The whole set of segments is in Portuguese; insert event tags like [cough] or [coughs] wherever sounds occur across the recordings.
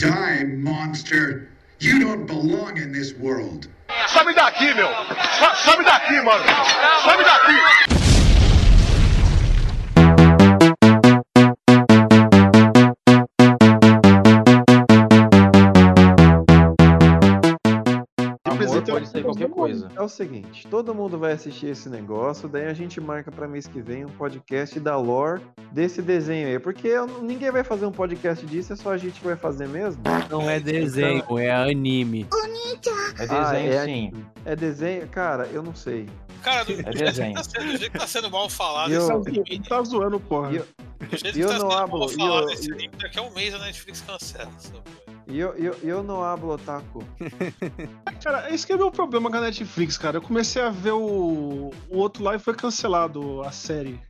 Die, monster. You don't belong in this world. Sobe daqui, meu! Sobe daqui, mano! Sobe daqui! Coisa. É o seguinte, todo mundo vai assistir esse negócio, daí a gente marca pra mês que vem um podcast da lore desse desenho aí. Porque eu- ninguém vai fazer um podcast disso, é só a gente que vai fazer mesmo. Não é desenho, é anime. É desenho Ah, é sim. É desenho? Cara, eu não sei. Cara, do, É jeito desenho. que tá sendo, do jeito que tá sendo mal falado Eu- esse Tá zoando, porra. Eu- do jeito que eu tá não sendo hablo, mal falado eu- esse anime, daqui a um mês a Netflix cancela essa porra. E eu, eu, eu não hablo otaku. [laughs] Cara, esse que é o meu problema com a Netflix, cara. Eu comecei a ver o, o outro lá e foi cancelado a série.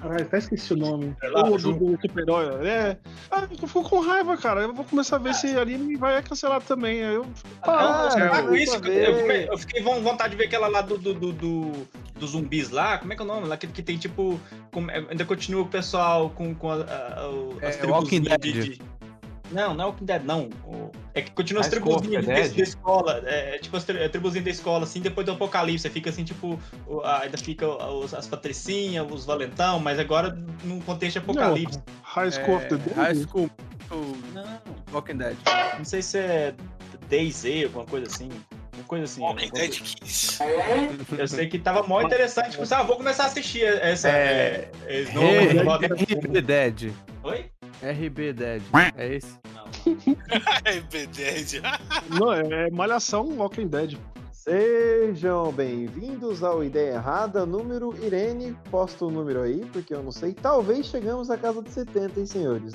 Caralho, até esqueci o nome. lá, o do, do super-herói. É. Ah, eu fico com raiva, cara. Eu vou começar a ver se anime vai cancelado também. Eu. Ah, Ah, eu com vou isso, eu fiquei, eu fiquei com vontade de ver aquela lá do, do, do, do- dos zumbis lá. Como é que é o nome? Lá que, que tem tipo. é, ainda continua o pessoal com, com a, a, o- as É, tribuzinhas Walking de, Dead. de- Não, não é Walking Dead, não. É que continua as tribuzinhas da escola. É, tipo as tri- a tribuzinha da escola, assim, depois do apocalipse. Fica assim, tipo. ainda fica os- as patricinhas, os valentão, mas agora num contexto de apocalipse. High School of the Dead? High School Não. Walking Dead. Não sei se é DayZ, alguma coisa assim. Uma coisa assim. Walking Dead coisa- Kids. Eu sei que tava mó interessante. Tipo, assim, ah, vou começar a assistir essa. É. É, não- não RB Dead. Oi? RB Dead. É esse? Não. [laughs] RB Dead. [laughs] Não, é, é Malhação Walking Dead. Sejam bem-vindos ao Ideia Errada, número Irene. Posta o número aí, porque eu não sei. Talvez chegamos à casa de 70, hein, senhores?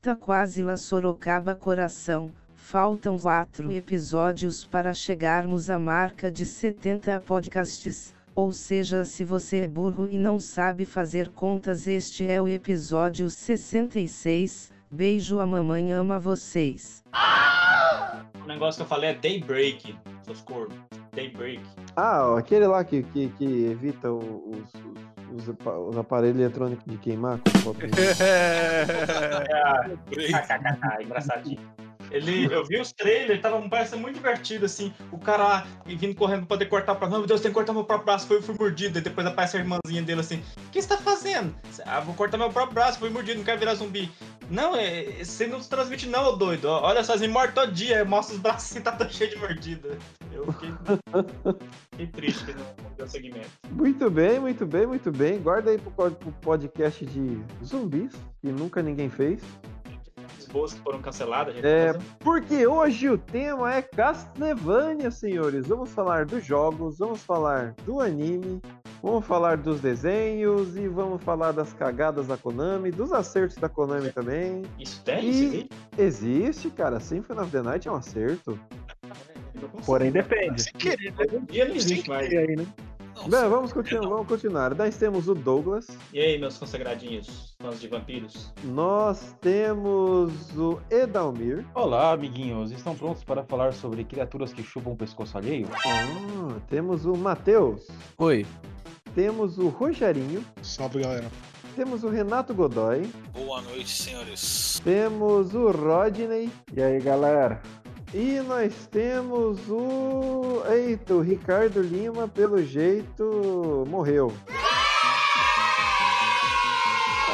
Tá quase lá Sorocaba coração. Faltam quatro episódios para chegarmos à marca de 70 podcasts. Ou seja, se você é burro e não sabe fazer contas, este é o episódio 66. Beijo, a mamãe ama vocês. O negócio que eu falei é Daybreak, seus corvos. Daybreak. Ah, aquele lá que, que, que evita o- os, os, os apa- os aparelhos eletrônicos de queimar. com foto de- KKK, engraçadinho. Ele, eu vi os trailers, tava parecendo muito divertido, assim, o cara lá vindo correndo pra poder cortar pra. Não, meu Deus, tem que cortar meu próprio braço, foi, fui mordido. E depois aparece a irmãzinha dele assim, o que você tá fazendo? Ah, vou cortar meu próprio braço, fui mordido, não quero virar zumbi. Não, é, você não se transmite não, doido. Olha só, você morre todo dia, mostra os braços assim, tá tão cheio de mordida. Eu fiquei, fiquei triste que não deu segmento. Muito bem, muito bem, muito bem. Guarda aí pro, pro podcast de zumbis, que nunca ninguém fez. As boas que foram canceladas, a gente É, tá porque hoje o tema é Castlevania, senhores. Vamos falar dos jogos, vamos falar do anime, vamos falar dos desenhos e vamos falar das cagadas da Konami, dos acertos da Konami também. Isso tem? E- existe? Existe, cara. Symphony of the Night é um acerto. Porém, depende. Sem querer, né? Um dia não existe mais. aí, né? Não, Bem, vamos continuar, vamos continuar. Nós temos o Douglas, E aí, meus consagradinhos, fãs de vampiros? nós temos o Edalmir, Olá, amiguinhos. Estão prontos para falar sobre criaturas que chupam o pescoço alheio? Ah, temos o Matheus, Oi. temos o Rogerinho, Salve, galera. temos o Renato Godoy, Boa noite, senhores. temos o Rodney. E aí, galera? E nós temos o. Eita, o Ricardo Lima, pelo jeito, morreu.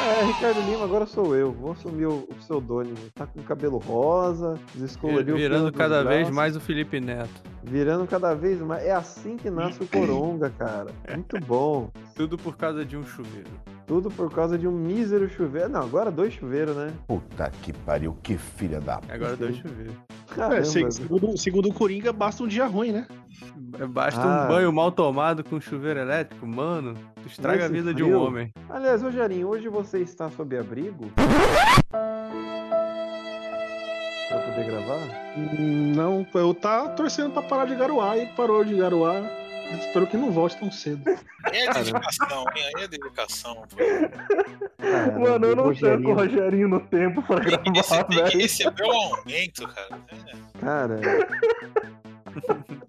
É, Ricardo Lima, agora sou eu. Vou assumir o, o pseudônimo. Tá com cabelo rosa, descoloriu Virando cada vez braços, mais o Felipe Neto. Virando cada vez mais. É assim que nasce o Coronga, cara. Muito bom. Tudo por causa de um chuveiro. Tudo por causa de um mísero chuveiro. Não, agora dois chuveiros, né? Puta que pariu, que filha da. Agora dois chuveiros. Caramba. É, se- segundo, segundo o Coringa, basta um dia ruim, né? Basta Ah. um banho mal tomado com chuveiro elétrico, mano. Estraga a vida de um frio. homem. Aliás, Rogerinho, hoje você está sob abrigo? Pra poder gravar? Não, eu tá torcendo pra parar de garoar e parou de garoar. Espero que não volte tão cedo. É dedicação, hein? Aí é dedicação. Cara, Mano, eu não Rogerinho, tanco o Rogerinho no tempo pra Tem gravar, tem que velho. receber o aumento, cara. É. Cara,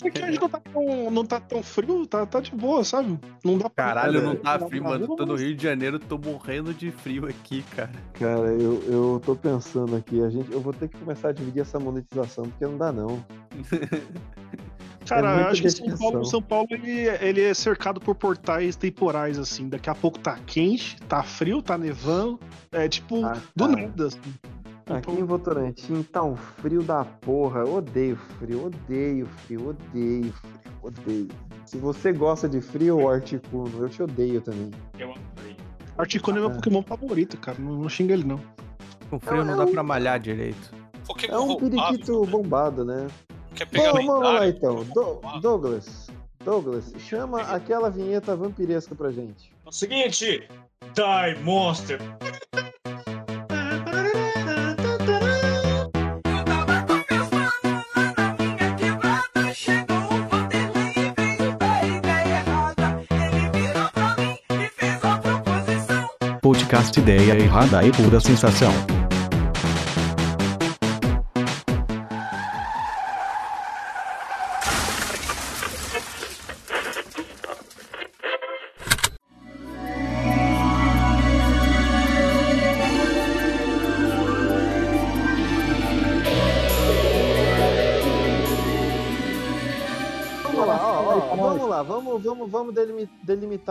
Porque a gente não tá tão, não tá tão frio, tá, tá de boa, sabe? Não dá pra. Caralho, não tá Não, frio, não, mano. Tô no. Rio de Janeiro, tô morrendo de frio aqui, cara. Cara, eu, eu tô pensando aqui, a gente, eu vou ter que começar a dividir essa monetização, porque não dá não. [laughs] Cara, É eu acho que São. Paulo, São Paulo ele, ele é cercado por portais temporais, assim. Daqui a pouco tá quente, tá frio, tá nevando. É tipo, Ah, do nada, assim. Aqui em Votorantim tá um frio da porra. Eu odeio frio, odeio frio, odeio frio, odeio. Se você gosta de frio, Articuno, eu te odeio também. Eu amei. Articuno é meu Ah. Pokémon favorito, cara. Não, não xinga ele, não. Com frio não é dá um- pra malhar direito. Pokémon É um periquito né? bombado, né? Quer pegar Vamos, vamos lá então. Do-. Douglas, Douglas, chama aquela vinheta vampiresca pra gente. É o seguinte, Die Monster. Podcast Ideia Errada e Pura Sensação.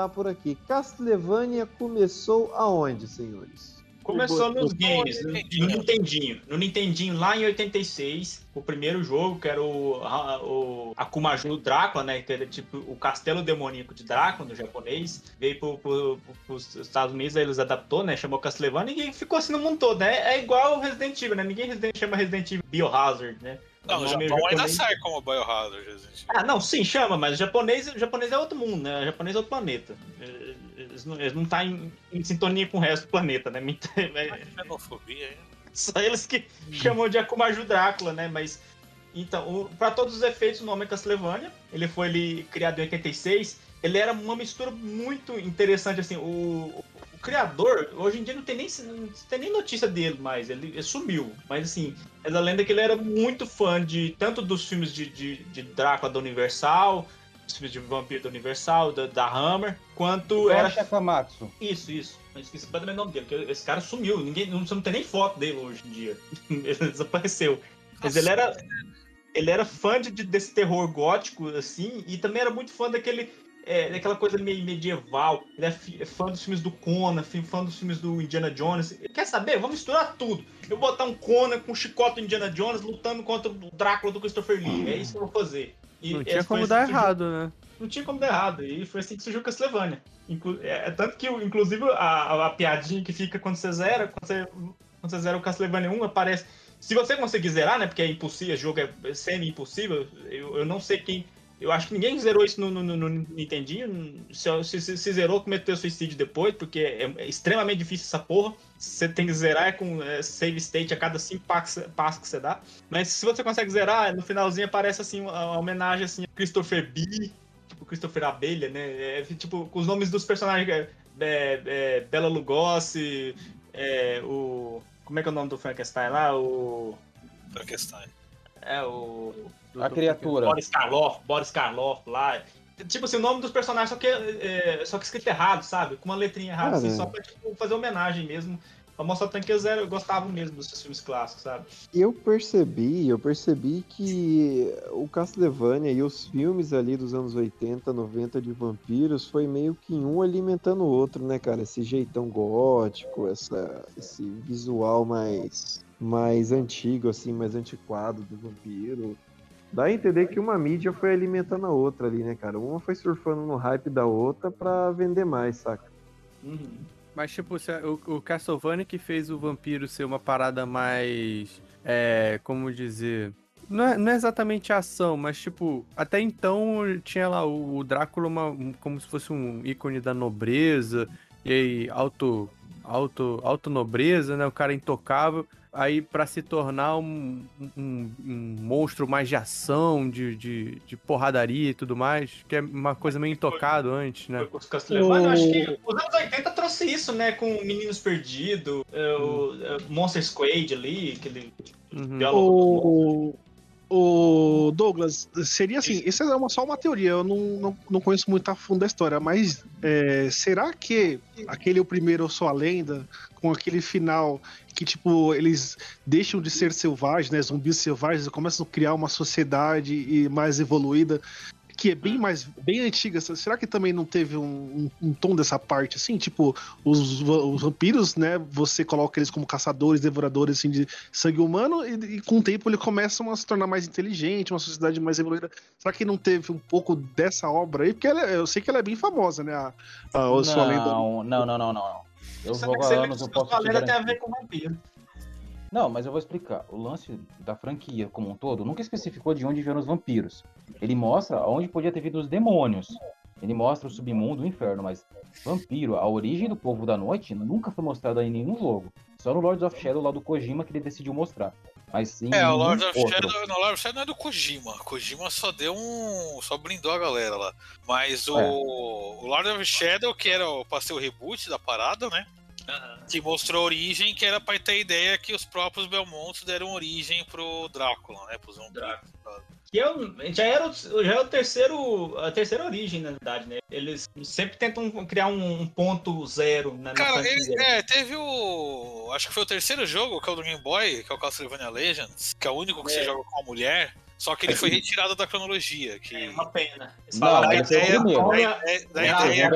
Por aqui. Castlevania começou aonde, senhores? Começou nos games, no, no Nintendinho. No Nintendinho, lá em 86, o primeiro jogo, que era o, a- o Akumaju Drácula, né? Que era tipo o castelo demoníaco de Drácula, no japonês. Veio pro, pro, pros Estados Unidos, aí eles adaptou, né? Chamou Castlevania e ficou assim no mundo todo, né? É igual o Resident Evil, né? Ninguém chama Resident Evil Biohazard, né? Não, O Japão ainda japonês- sai como Biohazard, gente. Ah, não, sim, chama, mas o japonês, o japonês é outro mundo, né? O japonês é outro planeta. Eles não, eles não tá em, em sintonia com o resto do planeta, né? [laughs] É- Xenofobia, hein? Só eles que chamam de Akumaju Drácula, né? Mas. Então, o, pra todos os efeitos, o nome é Castlevania. Ele foi ele, criado em 86. Ele era uma mistura muito interessante, assim. O criador, hoje em dia não tem, nem, não tem nem notícia dele mais. Ele, ele sumiu. Mas, assim, é da lenda que ele era muito fã de tanto dos filmes de, de, de Drácula da Universal, dos filmes de vampiro da Universal, da, da Hammer, quanto era Toshi Akamatsu. isso, isso. Eu esqueci completamente o nome dele, porque esse cara sumiu. Ninguém, não, você não tem nem foto dele hoje em dia. [laughs] Ele desapareceu. Mas ele era, ele era fã de, desse terror gótico, assim, e também era muito fã daquele. É, daquela coisa meio medieval. Ele é fi- é fã dos filmes do Conan, fã dos filmes do Indiana Jones. Quer saber? Vamos misturar tudo. Eu vou botar um Conan com um chicote do Indiana Jones lutando contra o Drácula do Christopher Lee. É isso que eu vou fazer. E Não é, tinha como assim dar surgiu- errado, né? não tinha como dar errado. E foi assim que surgiu Castlevania. Inclu é, é tanto que, inclusive, a, a, a piadinha que fica quando você zera, quando você, quando você zera o Castlevania 1, aparece. Se você conseguir zerar, né? Porque é impossível, o jogo é semi-impossível. Eu, eu não sei quem. Eu acho que ninguém zerou isso no, no, no- no Nintendinho. Se, se, se, zerou, cometeu suicídio depois, porque é, é extremamente difícil essa porra. Você tem que zerar é com é, save state a cada cinco passos, que você dá. Mas se você consegue zerar, no finalzinho aparece assim uma, homenagem assim, a Christopher B, tipo Christopher Abelha, né? É, tipo, com os nomes dos personagens. É, é, é, Bela Lugosi, o. Como é que é o nome do Frankenstein lá? O. Frankenstein. É o. do- A do- criatura. Boris Karloff, Boris Karloff lá. Tipo assim, o nome dos personagens, só que, é, só que escrito errado, sabe? Com uma letrinha errada, assim, Cara. só pra tipo, fazer homenagem mesmo. Pra mostrar tanto que eu, eu gostava mesmo desses filmes clássicos, sabe? Eu percebi, eu percebi que o Castlevania e os filmes ali dos anos 80, 90 de vampiros foi meio que um alimentando o outro, né, cara? Esse jeitão gótico, essa, esse visual mais, mais antigo, assim, mais antiquado do vampiro. Dá a entender que uma mídia foi alimentando a outra ali, né, cara? Uma foi surfando no hype da outra pra vender mais, saca? Mas, tipo, o, Castlevania que fez o vampiro ser uma parada mais. É. Como dizer. Não é, não é exatamente ação, mas, tipo, até então tinha lá o, Drácula uma- um- como se fosse um ícone da nobreza, e aí, auto, auto, auto nobreza, né? O cara intocável. Aí, pra se tornar um, um, um monstro mais de ação, de, de, de porradaria e tudo mais, que é uma coisa meio intocado antes, né? Os Castlevania, eu acho que os anos 80 trouxe isso, né? Com Meninos Perdidos, é, o é, Monster Squad ali, aquele Uhum. diálogo. O, O Douglas, seria assim, isso. é uma, só uma teoria, eu não, não, não conheço muito a fundo da história, mas é, será que aquele o primeiro Sou a Lenda, com aquele final que, tipo, eles deixam de ser selvagens, né, zumbis selvagens, e começam a criar uma sociedade mais evoluída, que é bem mais, bem antiga, será que também não teve um, um, um tom dessa parte, assim, tipo, os, os vampiros, né, você coloca eles como caçadores, devoradores, assim, de sangue humano, e, e com o tempo eles começam a se tornar mais inteligente, uma sociedade mais evoluída. Será que não teve um pouco dessa obra aí? Porque ela é- eu sei que ela é bem famosa, né, a, a, a sua lenda. Não, não, não, não, não. Eu Sabe vou que você posso te lenda tem a ver com vampiro. Não, mas eu vou explicar. O lance da franquia como um todo nunca especificou de onde vieram os vampiros. Ele mostra onde podia ter vindo os demônios. Ele mostra o submundo, o inferno, mas vampiro, a origem do povo da noite, nunca foi mostrada em nenhum jogo. Só no Lords of Shadow lá do Kojima que ele decidiu mostrar. Mas em É, o nenhum Lord of outro. Shadow, não, o Lord of Shadow não é do Kojima. Kojima só deu um. só blindou a galera lá. Mas o, É. o Lord of Shadow, que era o- ser o reboot da parada, né? Que mostrou a origem, que era pra ter a ideia que os próprios Belmonts deram origem pro Drácula, né? Pros vampiros. Que é um- já, era, o- já é o terceiro, a terceira origem, na verdade, né? Eles sempre tentam criar um, um ponto zero na, na Cara, franquia. ele, é, teve o. Acho que foi o terceiro jogo, que é o do Game Boy, que é o Castlevania Legends, que é o único que você É. joga com a mulher. Só que ele foi retirado da cronologia. Que... É uma pena. Eles Não, falaram mas que é o a. Sônia- Da- da era, ideia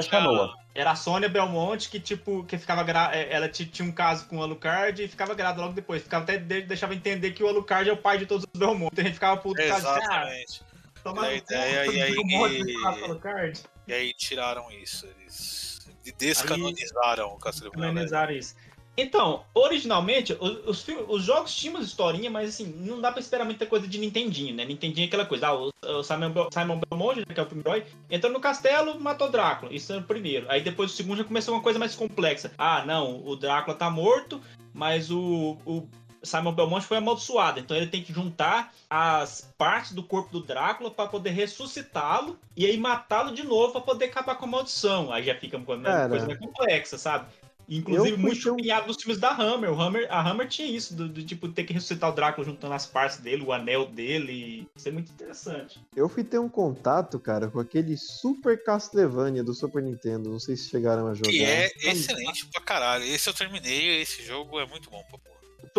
Era a Sônia Belmonte que, tipo, que ficava gra... é, Ela ti- tinha um caso com o Alucard e ficava grávida logo depois. Ficava até de- deixava entender que o Alucard é o pai de todos os Belmonte. A gente ficava puto. Ah, Exatamente. toma E a no ideia- cu, e aí- com o Alucard. E aí tiraram isso. Eles de- descanonizaram o Castlevania. Legends. Canonizar isso. Então, originalmente, os, os, os jogos tinham uma historinha, mas assim, não dá pra esperar muita coisa de Nintendinho, né? Nintendinho é aquela coisa, ah, o, o Simon, Simon Belmont, que é o primeiro herói, entrou no castelo, matou Drácula, isso é o primeiro. Aí depois o segundo já começou uma coisa mais complexa. Ah, não, o Drácula tá morto, mas o, o Simon Belmont foi amaldiçoado, então ele tem que juntar as partes do corpo do Drácula pra poder ressuscitá-lo e aí matá-lo de novo pra poder acabar com a maldição. Aí já fica uma Cara. coisa mais complexa, sabe? Inclusive, muito um- chupinhado nos filmes da Hammer. O Hammer. A Hammer tinha isso, do, do tipo, ter que ressuscitar o Drácula juntando as partes dele, o anel dele. Isso é muito interessante. Eu fui ter um contato, cara, com aquele Super Castlevania do Super Nintendo. Não sei se chegaram a jogar. Que é excelente pra caralho. Esse eu terminei, esse jogo é muito bom, pô.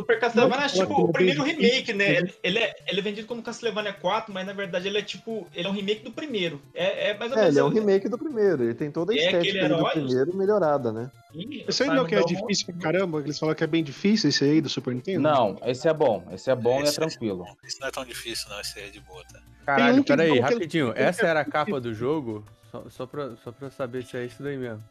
Super Castlevania é tipo o primeiro remake, né? Ele, é, ele é vendido como Castlevania 4, mas na verdade ele é tipo. Ele é um remake do primeiro. É, é mais ou É, menos. ele é um remake do primeiro. Ele tem toda a É estética do primeiro melhorada, né? Isso aí não é que é Belmont- difícil pra caramba, eles falam que é bem difícil esse aí do Super Nintendo? Não, esse é bom. Esse é bom e é Esse- tranquilo. Esse não é tão difícil, não. Esse aí é de boa, tá? Caralho, um peraí, que rapidinho. Essa era a capa do jogo? Só, só, pra, só pra eu saber se é isso daí mesmo.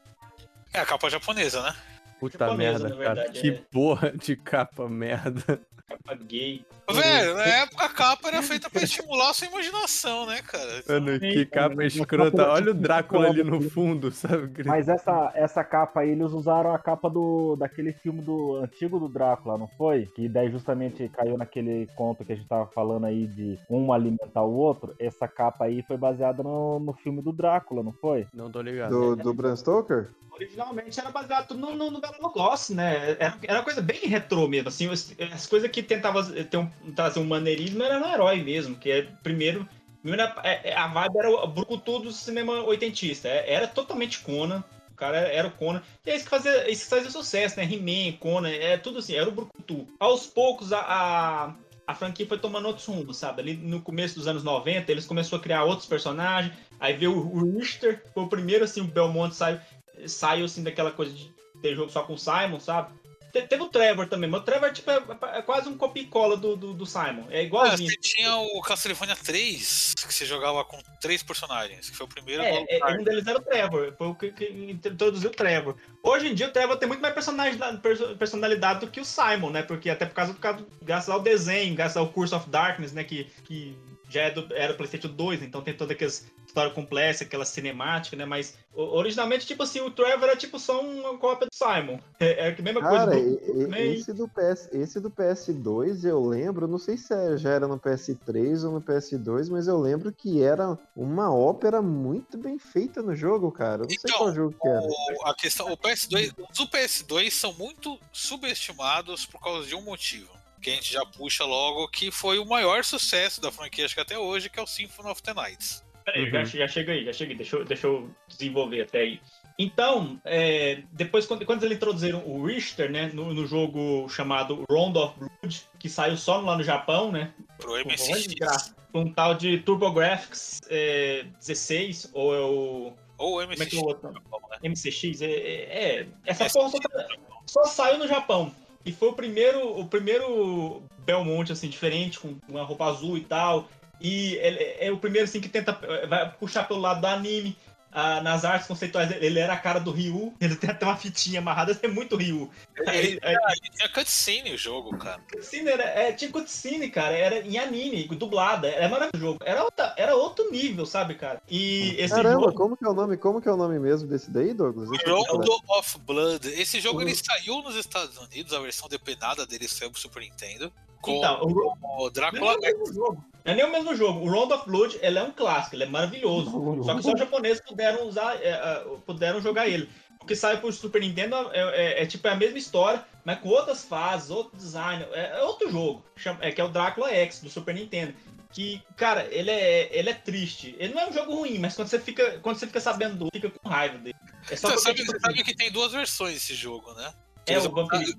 É a capa japonesa, né? Puta Japonesa, merda, cara. que é. porra de capa merda. Capa gay. Velho, na época a capa era feita pra estimular a sua imaginação, né, cara? Mano, que Sim, capa escrota. Olha o tipo Drácula ali no fundo, [laughs] sabe? Mas essa, essa capa aí, eles usaram a capa do daquele filme do antigo do Drácula, não foi? Que daí justamente caiu naquele conto que a gente tava falando aí de um alimentar o outro. Essa capa aí foi baseada no, no filme do Drácula, não foi? Não tô ligado. Do, do Bram Stoker? Originalmente era baseado no, no, no Bela Lugosi, né? Era, era uma coisa bem retrô mesmo, assim, as, as coisas que tentavam ter um, trazer um maneirismo era no herói mesmo, que é primeiro. primeiro era- é- é- a vibe era o brucutu do cinema oitentista. é- Era totalmente Conan. O cara era, o Conan. E é isso que fazia, isso que fazia sucesso, né? He-Man, Conan, é tudo assim, era o brucutu. Aos poucos, a, a, a franquia foi tomando outros rumos, sabe? Ali no começo dos anos 90, eles começaram a criar outros personagens. Aí veio o Richter, foi o primeiro, assim, o Belmont saiu, saiu assim, daquela coisa de ter jogo só com o Simon, sabe? Te- Teve o Trevor também, mas o Trevor tipo, é, é quase um copia e cola do, do, do Simon. É Ah, igualzinho. você tinha o Castlevania 3, que você jogava com três personagens, que foi o primeiro É, é, um deles era o Trevor, foi o que, que introduziu o Trevor. Hoje em dia o Trevor tem muito mais personalidade, perso- personalidade do que o Simon, né? Porque até por causa do graças ao desenho, graças ao Curse of Darkness, né? Que, que já é do, era do PlayStation 2, então tem toda aquela história complexa, aquela cinemática, né? Mas o- originalmente, tipo assim, o Trevor era tipo só uma cópia do Simon. É, é a mesma Cara, coisa do. e- também. esse do, PS, esse do PS2 eu lembro, não sei se é- já era no PS3 ou no PS2, mas eu lembro que era uma ópera muito bem feita no jogo, cara. Eu não sei Então, qual jogo que era. O, a questão, o PS2, os do PS2 são muito subestimados por causa de um motivo. Que a gente já puxa logo, que foi o maior sucesso da franquia, acho que até hoje, que é o Symphony of the Night. Peraí, Uhum. já, já chega aí, já chega aí. Deixa, eu- deixa eu desenvolver até aí. Então, é, depois, quando, quando eles introduziram o Richter, né, no, no jogo chamado Round of Blood, que saiu só lá no Japão, né? Pro MSX. Um tal de TurboGrafx é, 16, ou é o. Ou Como é que é o outro? né? MCX? É, é, é, essa É, porra só, tá- só saiu no Japão. E foi o primeiro, o primeiro Belmont, assim, diferente, com uma roupa azul e tal. E ele é o primeiro, assim, que tenta vai puxar pelo lado do anime. Ah, nas artes conceituais, ele era a cara do Ryu. Ele tem até uma fitinha amarrada, é muito Ryu. Ele, Aí- ele tinha cutscene o jogo, cara. Cutscene era, é, tinha cutscene, cara, era em anime, dublada, era maravilhoso o jogo. Era, outra, era outro nível, sabe, cara? E esse Caramba, jogo. como que é o nome? Como que é o nome mesmo desse daí, Douglas? Rondo of Blood. Esse jogo ele Uhum. saiu nos Estados Unidos, a versão depenada dele saiu pro Super Nintendo. Com Então, o, o Não Drácula jogo. Não é nem o mesmo jogo. O Round of Blood ele é um clássico, ele é maravilhoso. Só que só os japoneses puderam usar, é, é, puderam jogar ele. O que sai pro Super Nintendo é, é- é tipo a mesma história, mas com outras fases, outro design. É, é outro jogo, chama- é, que é o Drácula X do Super Nintendo. Que, cara, ele é, ele é triste. Ele não é um jogo ruim, mas quando você fica, quando você fica sabendo do fica com raiva dele. É só Você porque, sabe, tipo, você sabe que tem duas versões desse jogo, né? É, o Vampire-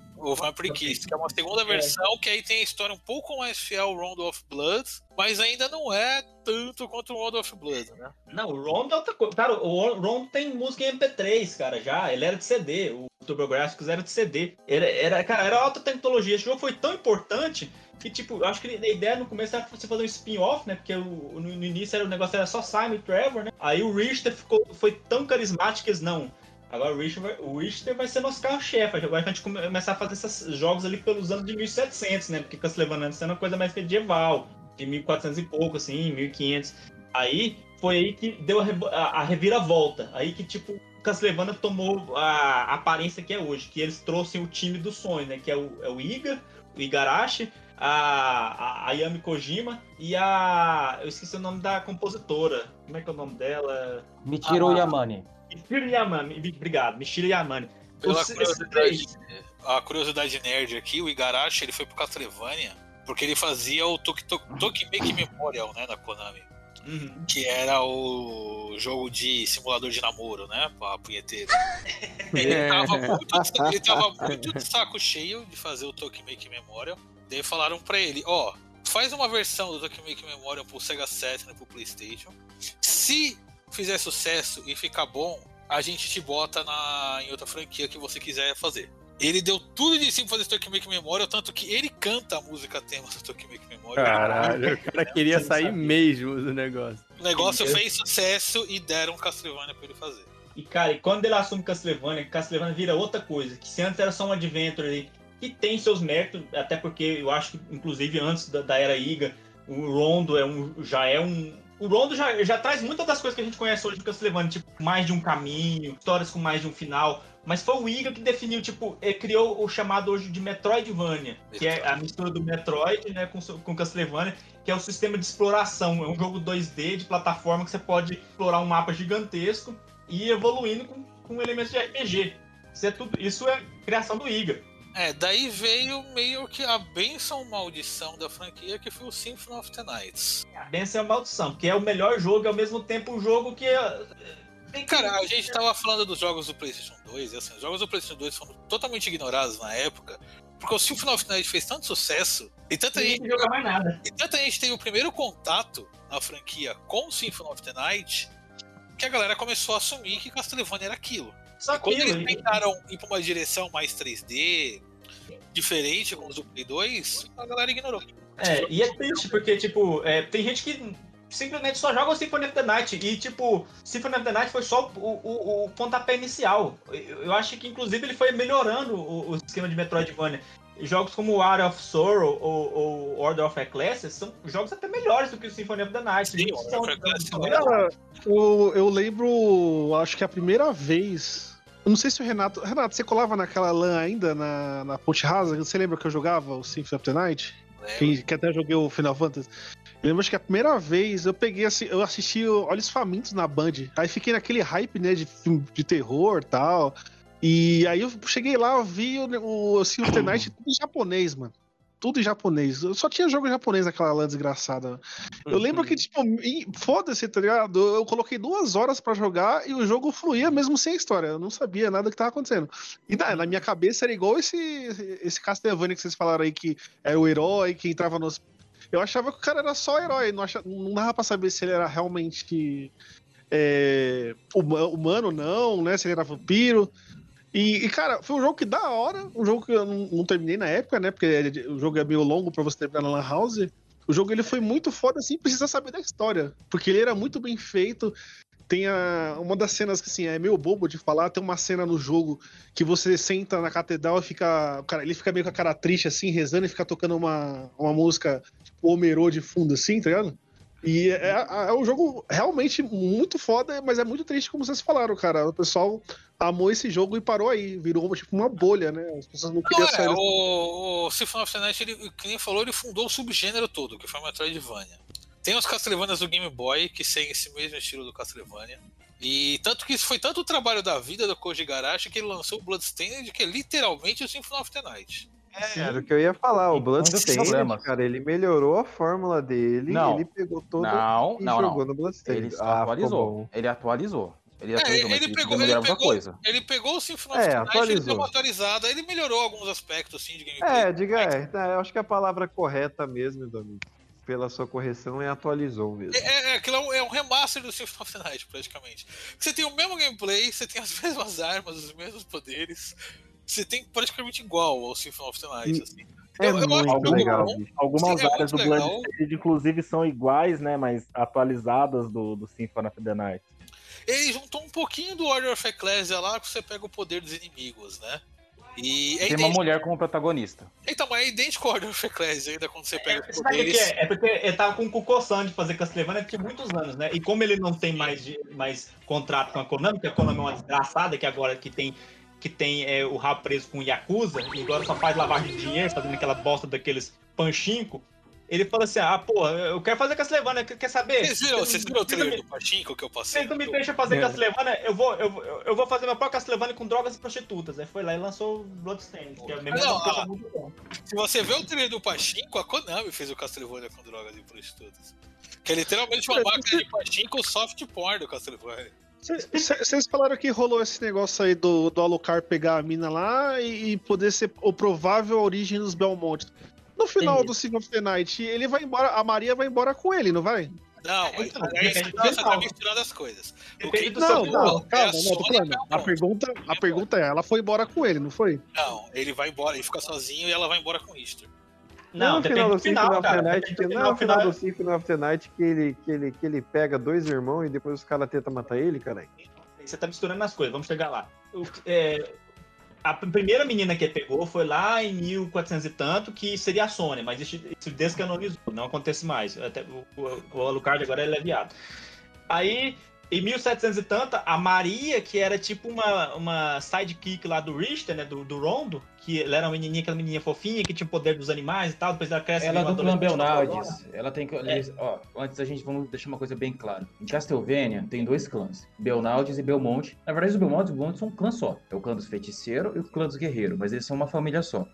O que é uma segunda versão, que aí tem a história um pouco mais fiel ao Round of Blood, mas ainda não é tanto quanto o Round of Blood, né? Não, o Rondo é outra coisa. Cara, o Rondo tem música em MP3, cara, já. Ele era de CD. O TurboGrafx era de CD. Era, era, cara, era alta tecnologia. Esse jogo foi tão importante que, tipo, eu acho que a ideia no começo era você fazer um spin-off, né? Porque no início era, o negócio era só Simon e Trevor, né? Aí o Richter ficou, foi tão carismático que eles não. Agora o Richter vai, o Richter vai ser nosso carro-chefe. Agora a gente come- começar a fazer esses jogos ali pelos anos de 1700, né? Porque Castlevania antes era uma coisa mais medieval, de 1400 e pouco, assim, 1500. Aí foi aí que deu a, rebo- a- a reviravolta. Aí que, tipo, Castlevania tomou a, a aparência que é hoje. Que eles trouxeram o time dos sonhos, né? Que é o, é o Iga, o Igarashi, a, a, a Yami Kojima e a. Eu esqueci o nome da compositora. Como é que é o nome dela? Michiro Ah, Yamane. Michiro Yamane. Obrigado, Michiro Yamane. Pela Os- curiosidade, a curiosidade nerd aqui, o Igarashi ele foi pro Castlevania porque ele fazia o Toki- Toki- Tokimeki Memorial, né, na Konami. Uhum. Que era o jogo de simulador de namoro, né? Pra punheteiro. [laughs] Ele É. tava, muito, ele tava muito de saco cheio de fazer o Tokimeki Memorial. Daí falaram pra ele, ó, faz uma versão do Tokimeki Memorial pro Sega Saturn e pro Playstation. Se fizer sucesso e ficar bom, a gente te bota na, em outra franquia que você quiser fazer. Ele deu tudo de si pra fazer esse Tokimeki Memorial, tanto que ele canta a música tema do Tokimeki Memorial. Caralho, o cara queria sair mesmo do negócio. O negócio fez sucesso e deram Castlevania pra ele fazer. E, cara, e quando ele assume Castlevania, Castlevania vira outra coisa. Que se antes era só um adventure ali, que tem seus méritos, até porque eu acho que, inclusive, antes da, da era Iga, o Rondo é um, já é um. O Rondo já, já traz muitas das coisas que a gente conhece hoje do Castlevania, tipo, mais de um caminho, histórias com mais de um final. Mas foi o Iga que definiu, tipo, ele criou o chamado hoje de Metroidvania, que é a mistura do Metroid né, com, com Castlevania, que é o sistema de exploração. É um jogo 2D de plataforma que você pode explorar um mapa gigantesco e evoluindo com, com elementos de RPG. Isso é, tudo, isso é criação do Iga. É, daí veio meio que a benção maldição da franquia, que foi o Symphony of the Nights. A benção é a maldição, que é o melhor jogo e ao mesmo tempo um jogo que. é- que- Cara, a gente tava falando dos jogos do PlayStation 2, e assim, os jogos do PlayStation 2 foram totalmente ignorados na época, porque o Symphony of the Night fez tanto sucesso, e tanta, gente, joga mais nada. e tanta gente teve o primeiro contato na franquia com o Symphony of the Night, que a galera começou a assumir que Castlevania era aquilo. Só E quando aquilo, eles tentaram ir pra uma direção mais 3D, diferente com os do Play 2, a galera ignorou. É, e é triste, porque, tipo, é, tem gente que simplesmente só joga o Symphony of the Night. E, tipo, Symphony of the Night foi só o, o, o pontapé inicial. Eu, eu acho que, inclusive, ele foi melhorando o, o esquema de Metroidvania. Jogos como Art of Sorrow ou, ou Order of Ecclesiastes são jogos até melhores do que o Symphony of the Night. Sim, são- of Ecclesiastes são- é Cara, eu lembro, acho que a primeira vez. Eu não sei se o Renato. Renato, você colava naquela LAN ainda, na, na Ponte Rasa? Você lembra que eu jogava o Symphony of the Night? Que, que até joguei o Final Fantasy. Eu lembro acho que a primeira vez eu peguei assim, eu assisti Olhos Famintos na Band. Aí fiquei naquele hype, né, de filme de terror e tal. E aí eu cheguei lá, eu vi o, o Symphony of the Night tudo em japonês, mano. Tudo em japonês. Eu só tinha jogo japonês naquela LAN desgraçada. Eu lembro que, tipo, foda-se, tá ligado? Eu coloquei duas horas pra jogar e o jogo fluía mesmo sem história. Eu não sabia nada que tava acontecendo. E na, na minha cabeça era igual esse, esse Castlevania que vocês falaram aí, que era o herói que entrava nos. Eu achava que o cara era só herói, não, achava, não dava pra saber se ele era realmente é, huma- humano, não, né? Se ele era vampiro. E, e, cara, foi um jogo que da hora, um jogo que eu não, não terminei na época, né? Porque o jogo é meio longo pra você terminar na Lan House. O jogo ele foi muito foda sem precisar saber da história, porque ele era muito bem feito. Tem a, uma das cenas que assim, é meio bobo de falar, tem uma cena no jogo que você senta na catedral e fica. Cara, ele fica meio com a cara triste, assim, rezando e fica tocando uma, uma música tipo Homerô de fundo, assim, tá ligado? E é, é- é um jogo realmente muito foda, mas é muito triste, como vocês falaram, cara. O pessoal amou esse jogo e parou aí. Virou tipo uma bolha, né? As pessoas não Não, queriam é, sair. o, o Symphony of the Night, ele, que nem falou, ele fundou o subgênero todo, que foi o Metroidvania. Tem os Castlevanias do Game Boy, que seguem esse mesmo estilo do Castlevania. E tanto que isso foi tanto o trabalho da vida do Koji Garashi que ele lançou o Bloodstained, que é literalmente o Symphony of the Night. É, era o que eu ia falar. O Bloodstained, problemas. cara, ele melhorou a fórmula dele. Não. Ele pegou todo Não, e não, jogou não. no Bloodstained. Ele Ah, atualizou. Ele atualizou. Ele É, atualizou, mas ele ele pegou, ele, pegou, coisa. ele pegou o Symphony É, of the Night, ele deu atualizou. uma atualizada, ele melhorou alguns aspectos assim, de gameplay. É, diga, é, tá, eu acho que a palavra correta mesmo, Domingo, pela sua correção, é atualizou mesmo. É, é, aquilo é um, é um remaster do Symphony of the Night, praticamente. Você tem o mesmo gameplay, você tem as [laughs] mesmas armas, os mesmos poderes. Você tem praticamente igual ao Symphony of the Night. E- Assim. É eu, eu acho muito legal, bom. Algumas Sim, é áreas do. Bloodstained, inclusive, são iguais, né? Mas atualizadas do, do Symphony of the Night. ele juntou um pouquinho do Order of Ecclesia lá, que você pega o poder dos inimigos, né? E é Tem uma idêntico, mulher como protagonista. então, mas é idêntico ao Order of Ecclesia ainda quando você pega os Sabe o que poderes. é? É porque ele tava com o Kuko-san de fazer Castlevania por muitos anos, né? E como ele não tem mais, mais contrato com a Konami, que a Konami é uma desgraçada, que agora que tem, que tem é, o rabo preso com o Yakuza, e agora só faz lavagem de dinheiro, fazendo aquela bosta daqueles panchinko, ele falou assim, ah, pô, eu quero fazer Castlevania, quer saber? Vocês viram, vocês viram o trailer não do Pachinko que eu passei? Vocês não me deixam fazer É. Castlevania, eu vou, eu, vou- eu vou fazer meu próprio Castlevania com drogas e prostitutas. Aí foi lá e lançou o Bloodstained, que é a mesma Não, ah. muito bom. Se você vê o trailer do Pachinko, a Konami fez o Castlevania com drogas e prostitutas. Que é literalmente uma máquina de Pachinko soft porn do Castlevania. Vocês falaram que rolou esse negócio aí do, do Alucard pegar a mina lá e, e poder ser o provável origem dos Belmont. No final do Symphony of the Night, ele vai embora, a Maria vai embora com ele, não vai? Não, mas Então, aí depende do você tá misturando as coisas. O que Não, não, final. é a calma, não, tô Sony falando. A Belmont. pergunta, a pergunta é, ela foi embora com ele, não foi? Não, ele vai embora, ele fica sozinho e ela vai embora com Easter. Não, no final do Symphony of the. Night, que não é o final do Symphony of the Night que ele, que ele, que ele pega dois irmãos e depois os caras tentam matar ele, cara. Você tá misturando as coisas, vamos chegar lá. O- é, a pr- primeira menina que ele pegou foi lá em 1400 e tanto, que seria a Sônia, mas isso, isso descanonizou, não acontece mais. Até, o, o, Alucard agora ele é viado. Aí, em 1700 e tanto, a Maria, que era tipo uma, uma sidekick lá do Richter, né, do, do Rondo, que ela era uma menininha, aquela menininha fofinha, que tinha o poder dos animais e tal, depois ela cresce... Ela é do clã Belnades. Ela tem que. É. Ó, antes a gente vamos deixar uma coisa bem clara. Em Castlevania tem dois clãs: Belnades e Belmonte. Na verdade, os Belmontes e Belmontes são um clã só. É o clã dos feiticeiros e o clã dos guerreiros, mas eles são uma família só.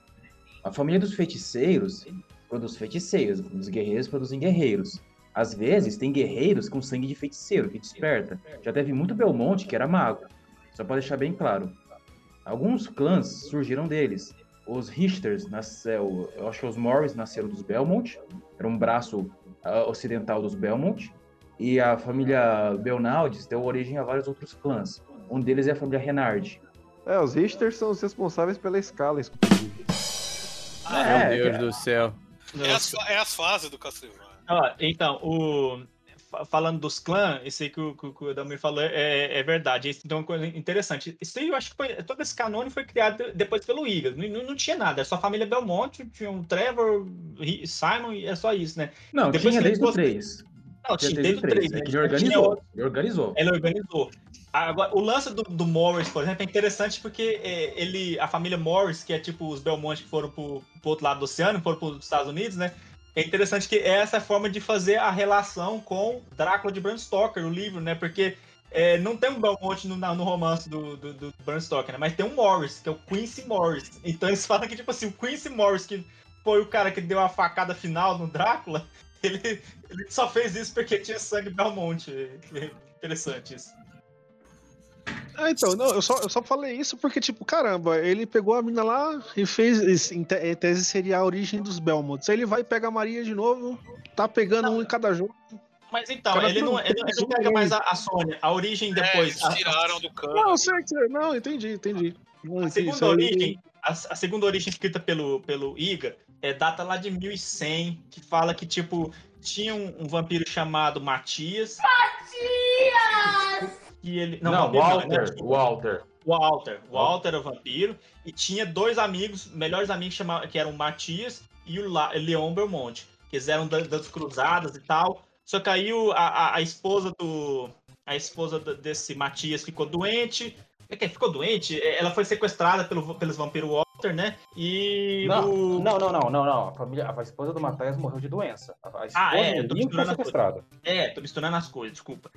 A família dos feiticeiros produz feiticeiros, os guerreiros produzem guerreiros. Às vezes tem guerreiros com sangue de feiticeiro que desperta. Já teve muito Belmonte que era mago. Só para deixar bem claro. Alguns clãs surgiram deles. Os Richters, nasceu, eu acho que os Morris nasceram dos Belmont, era um braço ah, ocidental dos Belmont, e a família Belnaldes deu origem a vários outros clãs. Um deles é a família Renard. É, os Richters são os responsáveis pela escala, inclusive. É, Meu Deus é. do céu. É as, é as fases do Castlevania. Ó, então, o... fa- falando dos clãs, esse aí que o, que o- Damir falou é, é verdade. Isso então é uma coisa interessante. Isso aí eu acho que foi, todo esse canone foi criado depois pelo Iga. Não, não, tinha nada, era só a família Belmonte, tinha o Trevor, Simon e é só isso, né? Não, Depois tinha desde o fosse- 3. Não, Tinha desde o o 3, 3. né? É que ele organizou. Ele organizou. Ele organizou. Agora, o lance do, do Morris, por exemplo, é interessante porque é, ele, a família Morris, que é tipo os Belmonte que foram pro, pro outro lado do oceano, foram pros Estados Unidos, né? É interessante que é essa forma de fazer a relação com Drácula de Bram Stoker, o livro, né? Porque é, não tem um Belmonte no, no romance do, do, do Bram Stoker, né? Mas tem um Morris, que é o Quincy Morris. Então eles falam que, tipo assim, o Quincy Morris, que foi o cara que deu a facada final no Drácula, [laughs] ele, ele só fez isso porque tinha sangue Belmonte. Interessante isso. Ah, então, não, eu só, eu só falei isso porque, tipo, caramba, ele pegou a mina lá e fez. isso, Em te- em tese seria a origem dos Belmonts. Aí ele vai e pega a Maria de novo, tá pegando um em cada jogo. Mas então, Cara, ele, não, ele, não- ele não pega mais a, a Sônia. A origem depois. eles a- tiraram do cano. Não, sei. Não, entendi, entendi. Não, A entendi, segunda origem, a, a segunda origem escrita pelo, pelo Iga é data lá de 1100, que fala que, tipo, tinha um, um vampiro chamado Matias. Matias! E ele, não, Não, vampiro não, Walter, né? Walter. Walter. Walter era o vampiro. E tinha dois amigos, melhores amigos, que eram o Matias e o La- Leon Belmonte. Que eles eram da- das cruzadas e tal. Só que aí o- a, a- a esposa do. A esposa do- desse Matias ficou doente. É que ficou doente? Ela foi sequestrada pelo, pelos vampiros Walter, né? E. Não, o- não, não, não, não, não. A, família, a esposa do Matthias morreu de doença. A, a esposa Ah, é, do tô foi misturando as sequestrada. É, tô misturando as coisas, desculpa.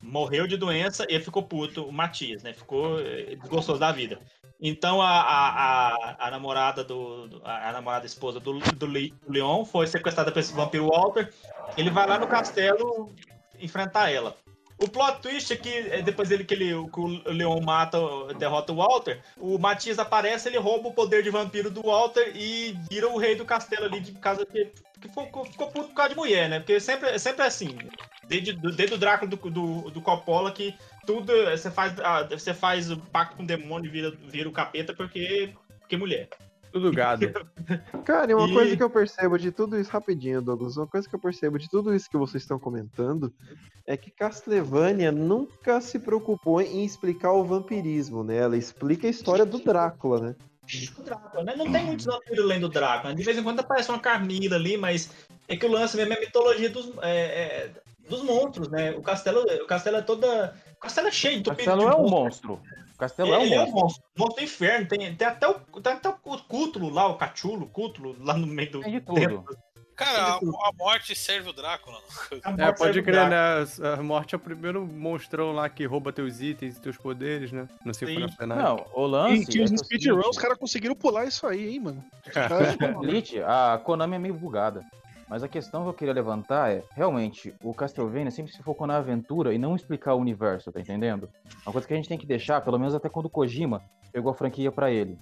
Morreu de doença e ficou puto, o Matias, né? Ficou eh, desgostoso da vida. Então a, a, a, a namorada do. A, namorada esposa do, do, Le- do Leon foi sequestrada pelo vampiro Walter. Ele vai lá no castelo enfrentar ela. O plot twist é que eh, depois ele, que, ele, que o Leon mata, derrota o Walter, o Matias aparece, ele rouba o poder de vampiro do Walter e vira o rei do castelo ali de casa que, que ficou, ficou puto por causa de mulher, né? Porque sempre, sempre é assim. Desde, do- desde o Drácula do, do, do Coppola que tudo você faz, ah, você faz o pacto com o demônio e vira, vira o capeta porque, porque mulher. Tudo gado. [laughs] Cara, e uma E- coisa que eu percebo de tudo isso, rapidinho, Douglas, uma coisa que eu percebo de tudo isso que vocês estão comentando é que Castlevania nunca se preocupou em explicar o vampirismo, né? Ela explica a história do Drácula, né? O Drácula, né? Não tem muitos vampiros além do Drácula. De vez em quando aparece uma Carmila ali, mas é que o lance mesmo é a mitologia dos, é, é, dos monstros, né? O castelo, o castelo é toda. O castelo é cheio de O Castelo é um monstro. O Castelo é um Ele é um monstro. monstro. Monstro do inferno. Tem, tem, até o, tem até o Cútulo lá, o Cachulo, Cútulo, lá no meio do. Tem de tudo. Cara, a, a morte serve o Drácula. É, pode crer, né? A morte é o primeiro monstrão lá que rouba teus itens e teus poderes, né? No Symphony of the Night. Não, o E lance. tinha é os que é o speedruns, os caras conseguiram pular isso aí, hein, mano. [laughs] Elite, [laughs] a Konami é meio bugada. Mas a questão que eu queria levantar é, realmente, o Castlevania sempre se focou na aventura e não explicar o universo, tá entendendo? Uma coisa que a gente tem que deixar, pelo menos até quando o Kojima pegou a franquia pra ele.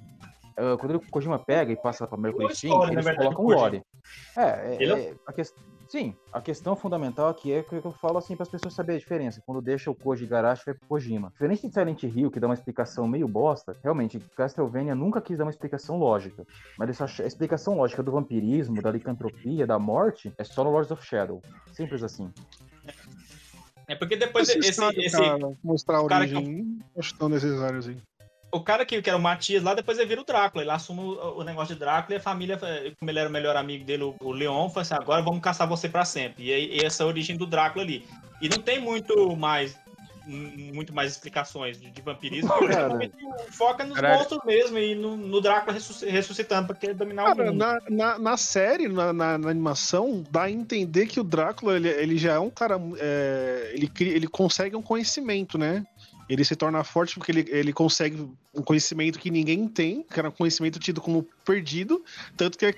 Ah, quando o Kojima pega e passa pra Mercury Steam, eles colocam o Kojima. lore. É, é, é- é- a ques- sim, a questão fundamental aqui é que eu falo assim para as pessoas saberem a diferença. Quando deixa o Koji Garashi vai pro Kojima. Diferente de Silent Hill, que dá uma explicação meio bosta, realmente, Castlevania nunca quis dar uma explicação lógica. Mas essa a explicação lógica do vampirismo, da licantropia, da morte, é só no Lords of Shadow. Simples assim. É porque depois Esse, esse, esse, esse, mostrar a o cara que- origem, acho tão necessário assim. O cara que, que era o Matias lá, depois ele vira o Drácula. Ele assume o, o negócio de Drácula e a família, eh, como ele era o melhor amigo dele, o, o Leon, falou assim: agora vamos caçar você pra sempre. E, e essa é a origem do Drácula ali. E não tem muito mais. Muito mais explicações de, de vampirismo, porque Cara. realmente foca nos Caralho. monstros mesmo e no, no Drácula ressusc- ressuscitando pra querer dominar o Cara, mundo. na, na, na série, na, na, na animação, dá a entender que o Drácula, ele, ele já é um cara. é, ele, cria- ele consegue um conhecimento, né? Ele se torna forte porque ele, ele consegue um conhecimento que ninguém tem, que era um conhecimento tido como perdido, tanto que é,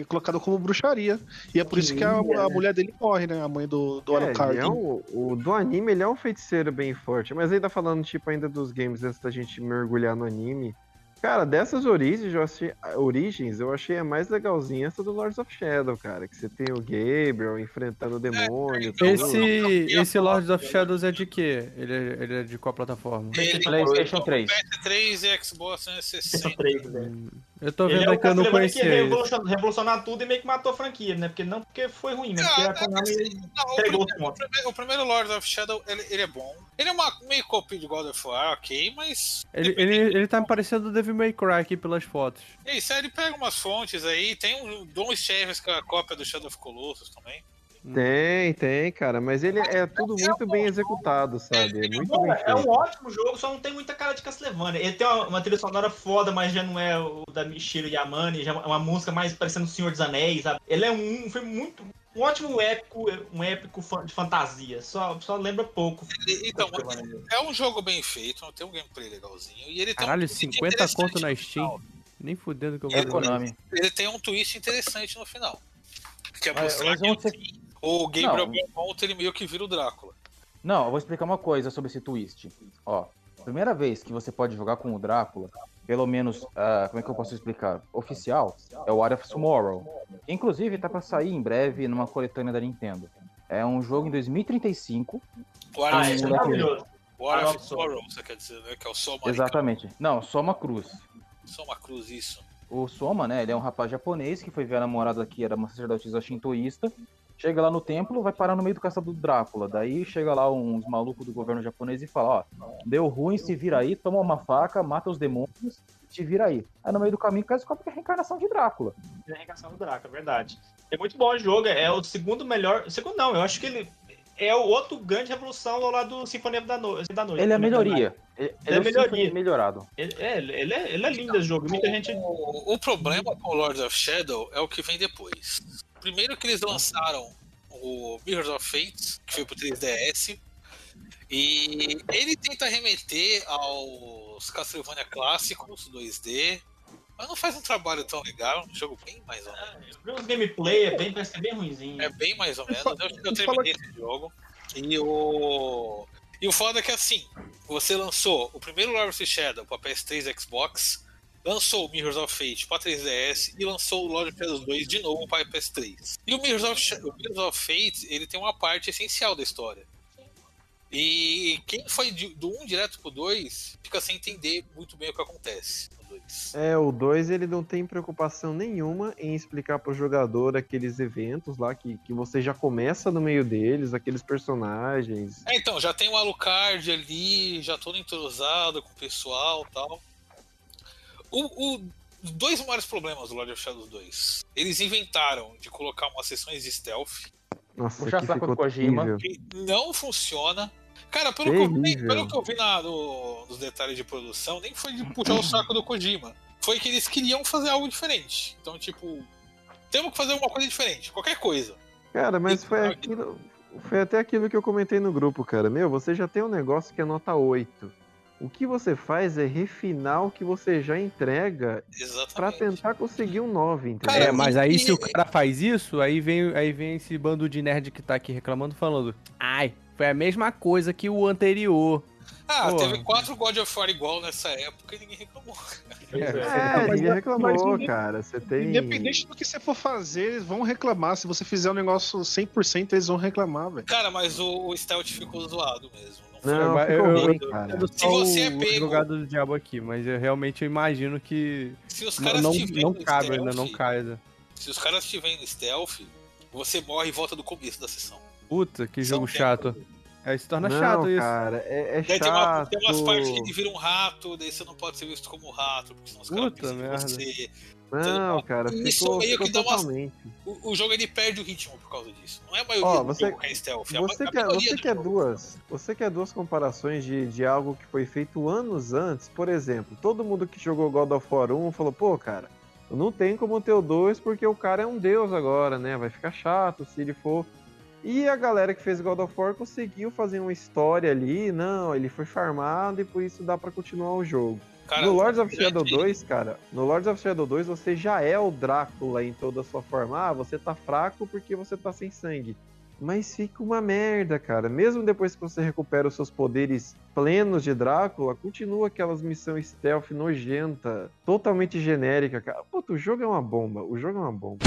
é colocado como bruxaria. E é por isso que a, a mulher dele morre, né? A mãe do, do É, Alucard. é um- o do anime ele é um feiticeiro bem forte, mas ainda falando tipo ainda dos games antes da gente mergulhar no anime. Cara, dessas origens eu achei, origens, eu achei a mais legalzinha essa do Lords of Shadow, cara, que você tem o Gabriel enfrentando o demônio. tudo. Esse, esse Lords of Shadows é de quê? Ele é, ele é de qual plataforma? Ele, PlayStation 3. PS3 e Xbox 360. Eu tô Ele vendo é aí o que eu não que conhecia ele. revolucionou, revolucionou tudo e meio que matou a franquia, né? Porque não porque foi ruim, né? Porque a Konami Não, o, primeiro, o, primeiro, o primeiro Lord of Shadow, ele, ele é bom. Ele é uma, meio copy de God of War, ok, mas... Ele, ele, ele tá me parecendo o Devil May Cry aqui pelas fotos. É isso, aí ele pega umas fontes aí, tem um Dom que é a cópia do Shadow of Colossus também. Tem, tem, cara, mas ele é tudo muito bem executado, sabe? É muito Bom, bem é um ótimo jogo, só não tem muita cara de Castlevania. Ele tem uma, uma trilha sonora foda, mas já não é o da Michiro Yamane, já é uma música mais parecendo o Senhor dos Anéis, sabe? Ele é um, foi muito, um ótimo épico, um épico de fantasia, só, só lembra pouco. E- Então, é um jogo bem feito, tem um gameplay legalzinho. E ele tem Caralho, um, 50 conto na Steam. Nem fudendo que eu É vou. Konami. Ele tem um twist interessante no final. Que é mostrar mas que o Gabriel Não. Belmont ele meio que vira o Drácula. Não, eu vou explicar uma coisa sobre esse twist. Ó, primeira vez que você pode jogar com o Drácula, pelo menos, ah, como é que eu posso explicar? Oficial, é o Art of Tomorrow. Inclusive, tá pra sair em breve numa coletânea da Nintendo. É um jogo em 2035. O é of maravilhoso. O Art Ah, of Sorrow, você quer dizer, né? Que é o Soma. Exatamente. Não, Soma Cruz. Soma Cruz, isso. O Soma, né, ele é um rapaz japonês que foi ver a namorada que era uma sacerdotisa shintoísta. Chega lá no templo, vai parar no meio do castelo do Drácula. Daí chega lá uns malucos do governo japonês e fala, ó, deu ruim, se vira aí, toma uma faca, mata os demônios, te vira aí. Aí no meio do caminho cai descobre que é a reencarnação de Drácula. É a reencarnação do Draco, é verdade. É muito bom o jogo, é o segundo melhor. Segundo não, eu acho que ele é o outro grande revolução ao lado do Sinfonia da, no... da Noite. Ele é a né? melhoria. Ele, Ele é é o melhoria. Melhorado. Ele é, ele é, ele é lindo esse jogo. Muita gente. O, o problema com o Lords of Shadow é o que vem depois. Primeiro que eles lançaram o Mirrors of Fate, que foi pro 3DS. E ele tenta remeter aos Castlevania clássicos 2D, mas não faz um trabalho tão legal, é um jogo bem mais ou menos. O gameplay é bem, parece ser bem ruimzinho. É bem mais ou menos. Eu, eu ele terminei esse jogo. E o. E o foda é que assim, você lançou o primeiro of Shadow pra PS3 e Xbox, lançou o Mirrors of Fate pra 3DS e lançou o Lord of Shadow 2 de novo para PS3. E o Mirrors of, o Mirrors of Fate, ele tem uma parte essencial da história. E quem foi do 1 direto pro 2 fica sem entender muito bem o que acontece no 2. É, o 2 ele não tem preocupação nenhuma em explicar pro jogador aqueles eventos lá que, que você já começa no meio deles, aqueles personagens. É, então, já tem o Alucard ali, já todo entrosado com o pessoal e tal. O, o- os dois maiores problemas do Lord of Shadows 2. Eles inventaram de colocar umas sessões de stealth Nossa, que saco do ficou Kojima. não funciona. Cara, pelo que, eu vi, pelo que eu vi na- no- nos detalhes de produção, nem foi de puxar o saco do Kojima. Foi que eles queriam fazer algo diferente. Então, tipo, temos que fazer uma coisa diferente, qualquer coisa. Cara, mas foi aquilo. Foi até aquilo que eu comentei no grupo, cara. Meu, você já tem um negócio que é nota 8. O que você faz é refinar o que você já entrega pra tentar conseguir um 9, entendeu? É, mas aí se o cara faz isso, aí vem, aí vem esse bando de nerd que tá aqui reclamando, falando: Ai, foi a mesma coisa que o anterior. Ah, Porra. teve quatro God of War igual nessa época e ninguém reclamou. É, ninguém reclamou, cara. Você tem. Independente do que você for fazer, eles vão reclamar. Se você fizer um negócio 100%, eles vão reclamar, velho. Cara, mas o, o stealth ficou zoado mesmo. Não, eu, ruim, eu, cara. eu Se sou você é pego- advogado do diabo aqui, mas eu realmente imagino que Se os não, caras não, não no cabe stealth, ainda, não cai. Se os caras estiverem no stealth, você morre e volta do começo da sessão. Puta, que jogo chato. Aí se torna Não, chato isso. cara, é, é Daí tem, uma, chato. tem umas partes que ele vira um rato, daí você não pode ser visto como rato, porque senão os caras Puta merda. você. Não, cara, Isso ficou, meio ficou que dá uma- totalmente. O, o jogo ele perde o ritmo por causa disso. Não é a maioria Ó, do você, jogo que é stealth. é a você a quer, você do quer jogo. duas, você quer duas comparações de, de algo que foi feito anos antes. Por exemplo, todo mundo que jogou God of War 1 falou, pô, cara, não tem como ter o 2 porque o cara é um deus agora, né? Vai ficar chato se ele for. E a galera que fez God of War conseguiu fazer uma história ali, não, ele foi farmado e por isso dá pra continuar o jogo. Cara, no Lords of Shadow 2, cara, no Lords of Shadow 2 você já é o Drácula em toda a sua forma. Ah, você tá fraco porque você tá sem sangue. Mas fica uma merda, cara. Mesmo depois que você recupera os seus poderes plenos de Drácula, continua aquelas missões stealth nojenta, totalmente genérica, cara. Puta, o jogo é uma bomba. O jogo é uma bomba.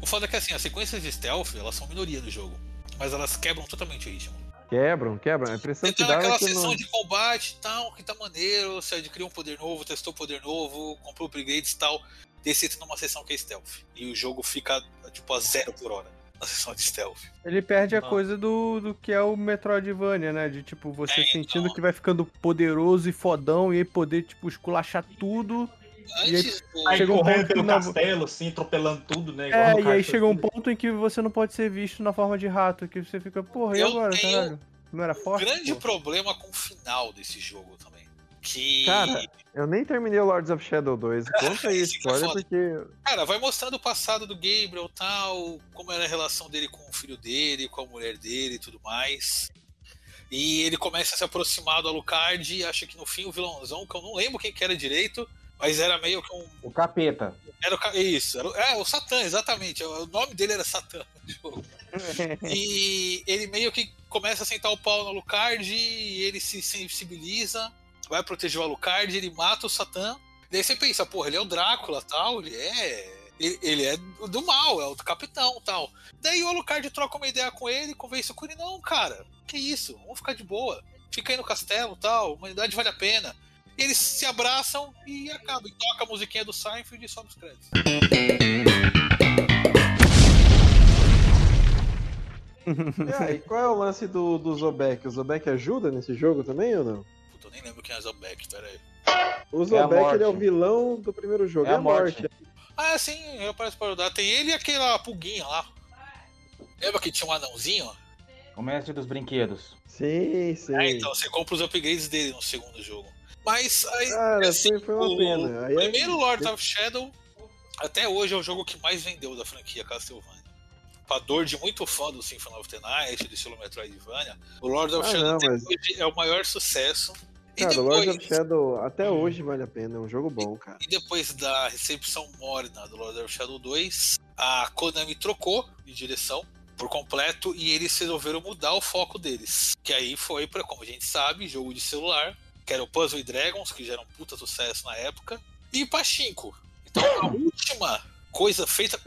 O foda é que assim, as sequências de stealth, elas são minoria do jogo. Mas elas quebram totalmente o ritmo. Quebram, quebram. A impressão Você que dá é naquela que sessão não... de combate e tal, que tá maneiro, você adquiriu um poder novo, testou poder novo, comprou upgrades e tal, entra numa sessão que é stealth. E o jogo fica, tipo, a zero por hora na sessão de stealth. Ele perde a Ah. coisa do, do que é o Metroidvania, né? De tipo, você É, sentindo então. que vai ficando poderoso e fodão e aí poder, tipo, esculachar tudo. E aí, Antes do... Aí chega um ponto pelo não- castelo, assim, atropelando tudo, né? igual É, e aí chega um ponto em que você não pode ser visto na forma de rato, que você fica, porra, e Eu agora, tenho caralho? Não era um forte? grande pô? problema com o final desse jogo também. Que. Cara, eu nem terminei o Lords of Shadow 2. [laughs] Conta aí é história, foda. porque Cara, vai mostrando o passado do Gabriel tal, como era a relação dele com o filho dele, com a mulher dele e tudo mais. E ele começa a se aproximar do Alucard e acha que no fim o vilãozão, que eu não lembro quem que era direito, mas era meio que um. O capeta. Era o, isso, era, o- é, o Satã, exatamente. O nome dele era Satã no jogo. [laughs] E ele meio que começa a sentar o pau no Alucard e ele se sensibiliza, vai proteger o Alucard, ele mata o Satã. Daí você pensa, porra, ele é o Drácula tal, ele é. Ele, é do mal, é o capitão tal. Daí o Alucard troca uma ideia com ele, convence com ele, não, cara, que isso, vamos ficar de boa. Fica aí no castelo tal, a humanidade vale a pena. Eles se abraçam e acaba. E toca a musiquinha do Seinfeld e sobe os créditos. [laughs] E aí, qual é o lance do, do Zobek? O Zobek ajuda nesse jogo também ou não? Puta, eu nem lembro quem é Zobek, peraí. O É Zobek ele é o morte. vilão do primeiro jogo. É É, a a morte. Ah, sim, eu para ajudar. Tem ele e aquela pulguinha lá. Lembra que tinha um anãozinho? O mestre dos brinquedos. Sim, sim. É, então você compra os upgrades dele no segundo jogo. Mas aí, Cara, assim, foi, uma pena. Aí é- primeiro Lord of Shadow, até hoje, é o jogo que mais vendeu da franquia Castlevania. Pra dor de muito fã do Symphony of the Night, do estilo Metroidvania, o Lord of Ah, Shadow não, mas- hoje é o maior sucesso. E Cara, o depois, Lord of Shadow até hoje vale a pena, é um jogo bom, cara. e depois da recepção morna do Lord of Shadow 2, a Konami trocou de direção por completo e eles resolveram mudar o foco deles. Que aí foi pra, como a gente sabe, jogo de celular, que era o Puzzle Dragons, que já era um puta sucesso na época, e Pachinko. Então a [coughs] última coisa feita,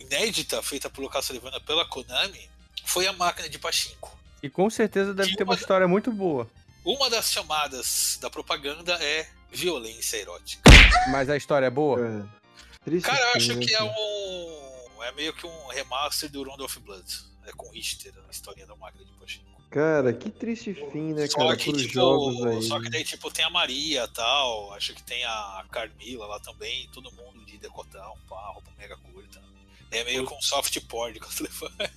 inédita, feita pelo Castlevania pela Konami, foi a máquina de Pachinko. E com certeza deve Que ter uma uma- história muito boa. Uma das chamadas da propaganda é violência erótica. Mas a história é boa? É. Triste Cara, eu acho que é cara? um. É meio que um remaster do Round of Blood. É com Richter, a historinha da máquina de Pachinko. Cara, que triste fim, né, Só cara, que, pros tipo, jogos aí. só que daí, tipo, tem a Maria tal. Acho que tem a Carmila lá também. Todo mundo de decotão, pá, roupa mega curta. É meio com soft porn de Castlevania.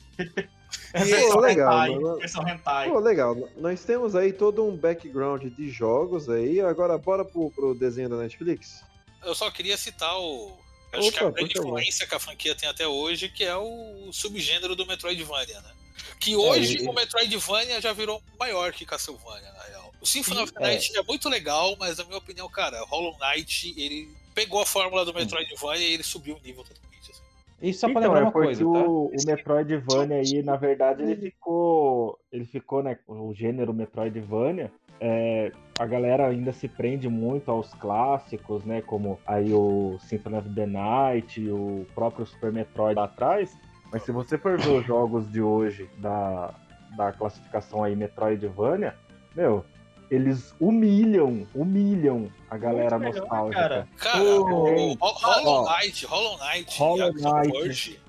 É E- versão Pô, legal, hentai, mano. versão hentai. Pô, legal. Nós temos aí todo um background de jogos aí. Agora bora pro, pro desenho da Netflix? Eu só queria citar o. Acho Opa, que a grande influência que a franquia tem até hoje, que é o subgênero do Metroidvania, né? Que hoje e- o Metroidvania já virou maior que Castlevania, na real. O Symphony of the é. Night é. muito legal, mas na minha opinião, cara, Hollow Knight, ele pegou a fórmula do Metroidvania e ele subiu o nível totalmente. Assim. E só pra Então, lembrar é uma porque coisa, tá? o, o Metroidvania aí, na verdade, ele ficou. Ele ficou, né? O gênero Metroidvania. é, a galera ainda se prende muito aos clássicos, né? Como aí o Symphony of the Night, o próprio Super Metroid lá atrás. Mas se você for ver os jogos de hoje da, da classificação aí Metroidvania, meu, eles humilham, humilham a galera Muito melhor, nostálgica. cara. Cara, Ô, o Hollow Knight, Hollow Knight, Hollow Knight.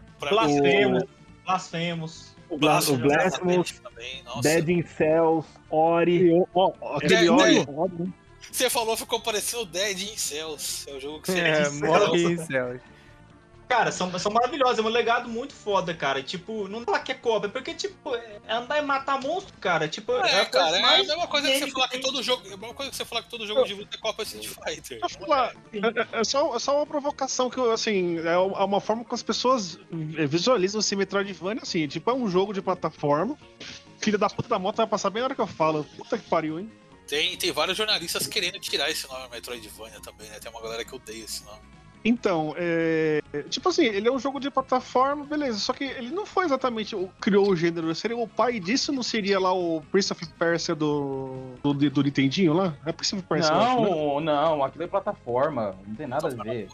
O Blasphemous Blasphemous, também, nossa. Dead in Cells, Ori. E, ó, ó, aquele É, óleo. né? Você falou, ficou parecendo Dead in Cells. É o jogo que você É, morre em céus. Cara, são, são maravilhosos, é um legado muito foda, cara. Tipo, não dá que é cobra, porque, tipo, é andar e matar monstro, cara. Tipo, É, a cara, é a mesma coisa que você falar que todo jogo. É a mesma coisa que você falar que todo jogo de luta é Copa Street Fighter. Falar, é, é só, é só uma provocação que, eu, assim, é uma forma que as pessoas visualizam esse Metroidvania, assim, tipo, é um jogo de plataforma. Filha da puta da moto vai passar bem na hora que eu falo. Puta que pariu, hein? Tem, tem vários jornalistas querendo tirar esse nome Metroidvania também, né? Tem uma galera que odeia esse nome. Então, é. Tipo assim, ele é um jogo de plataforma, beleza. Só que ele não foi exatamente o criou o gênero. Seria o pai disso, não seria lá o Prince of Persia do. do, do Nintendinho lá? É Prince of Persia, eu acho, né? Não, não, aquilo é plataforma. Não tem nada a ver.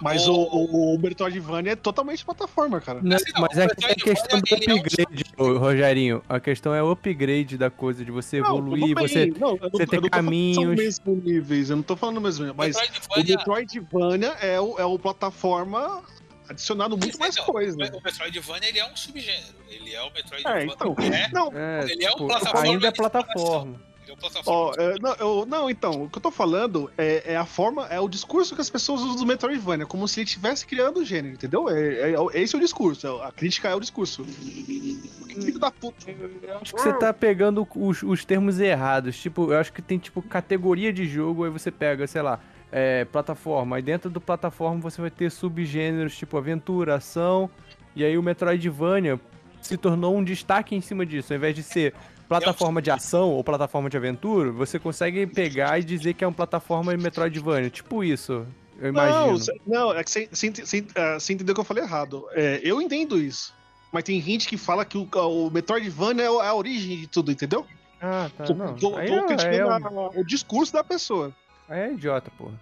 Mas o, o, o Metroidvania é totalmente plataforma, cara. Não, Assim, não, mas é que é questão do ele é um upgrade, Rogerinho. A questão é o upgrade da coisa, de você Não, evoluir, você. Não, você eu ter não tô falando que caminhos. São mesmo níveis, eu não tô falando mesmo. Mas o Metroidvania. É o, é o plataforma adicionado muito mais Não, coisa. O Metroidvania ele é um subgênero. Ele é o Metroidvania. É, então. É, Não, É, Ele é um tipo, plataforma ainda é plataforma. É plataforma. Ó, é, não, eu- não, então, o que eu tô falando é, é a forma, é o discurso que as pessoas usam do Metroidvania, como se ele estivesse criando o gênero, entendeu? É, é- esse é o discurso, é- a crítica é o discurso. Que filho da puta. Eu acho que você tá pegando os, os termos errados. Tipo, eu acho que tem, tipo, categoria de jogo, aí você pega, sei lá, é, plataforma. Aí dentro do plataforma você vai ter subgêneros, tipo aventura, ação. E aí o Metroidvania se tornou um destaque em cima disso. Ao invés de ser plataforma de ação ou plataforma de aventura, você consegue pegar e dizer que é uma plataforma de Metroidvania. Tipo isso, eu imagino. Não, não, é que você entendeu que eu falei errado. É, eu entendo isso. Mas tem gente que fala que o, o Metroidvania é o- é a origem de tudo, entendeu? Ah, tá. Tô, não. tô- tô é- criticando é- o discurso da pessoa. Aí é idiota, porra.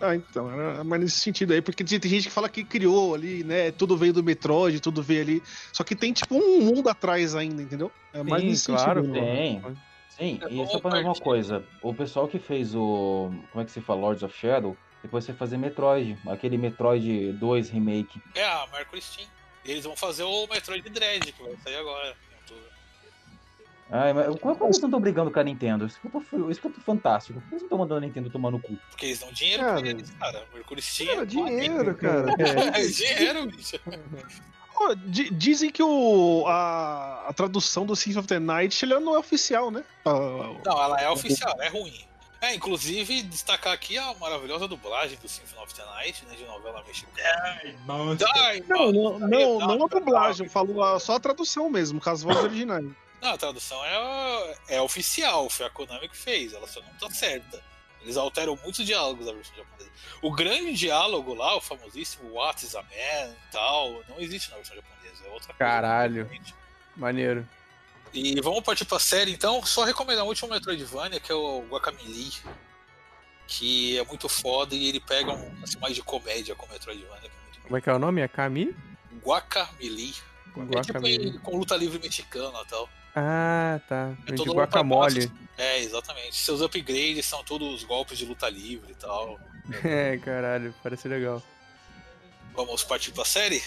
Ah, então, era mais nesse sentido aí, porque tem gente que fala que criou ali, né? Tudo veio do Metroid, tudo veio ali. Só que tem, tipo, um mundo atrás ainda, entendeu? É mais Sim, nesse claro, sentido. Tem. Sim, e só pra dizer uma coisa, o pessoal que fez o. Como é que se fala? Lords of Shadow, depois você fazer Metroid, aquele Metroid 2 remake. É a Mercury Steam. E eles vão fazer o Metroid Dread, que vai sair agora. Ai, mas como é que eles não estão brigando com a Nintendo? Isso que eu tô, isso que eu tô fantástico. Por que eles não estão mandando a Nintendo tomar no cu? Porque eles dão dinheiro Cara. pra eles, cara. Mercury Steam Cara, [laughs] é dinheiro, cara. É dinheiro, bicho. [laughs] Di- dizem que o, a, a tradução do Symphony of the Night ele não é oficial, né? Não, ela é oficial, é ruim. É, inclusive, destacar aqui a maravilhosa dublagem do Symphony of the Night, né, de novela mexicana. Não, não, não, tá, não a dublagem, eu falo só a tradução mesmo, com as vozes originais. Não, a tradução é, é oficial, foi a Konami que fez, ela só não tá certa. Eles alteram muitos diálogos da versão japonesa. O grande diálogo lá, o famosíssimo What is a Man e tal, não existe na versão japonesa, é outra coisa. Caralho. completamente. Maneiro. E vamos partir pra série então. Só recomendar o último Metroidvania, que é o Guacamelee. Que é muito foda e ele pega um lance mais de comédia com o Metroidvania. É Como é que é o nome? É Kami? Guacamelee. É tipo com luta livre mexicana e tal. Ah, tá. É todo guacamole. É, exatamente. Seus upgrades são todos golpes de luta livre e tal. [laughs] É, caralho, parece legal. Vamos partir pra série?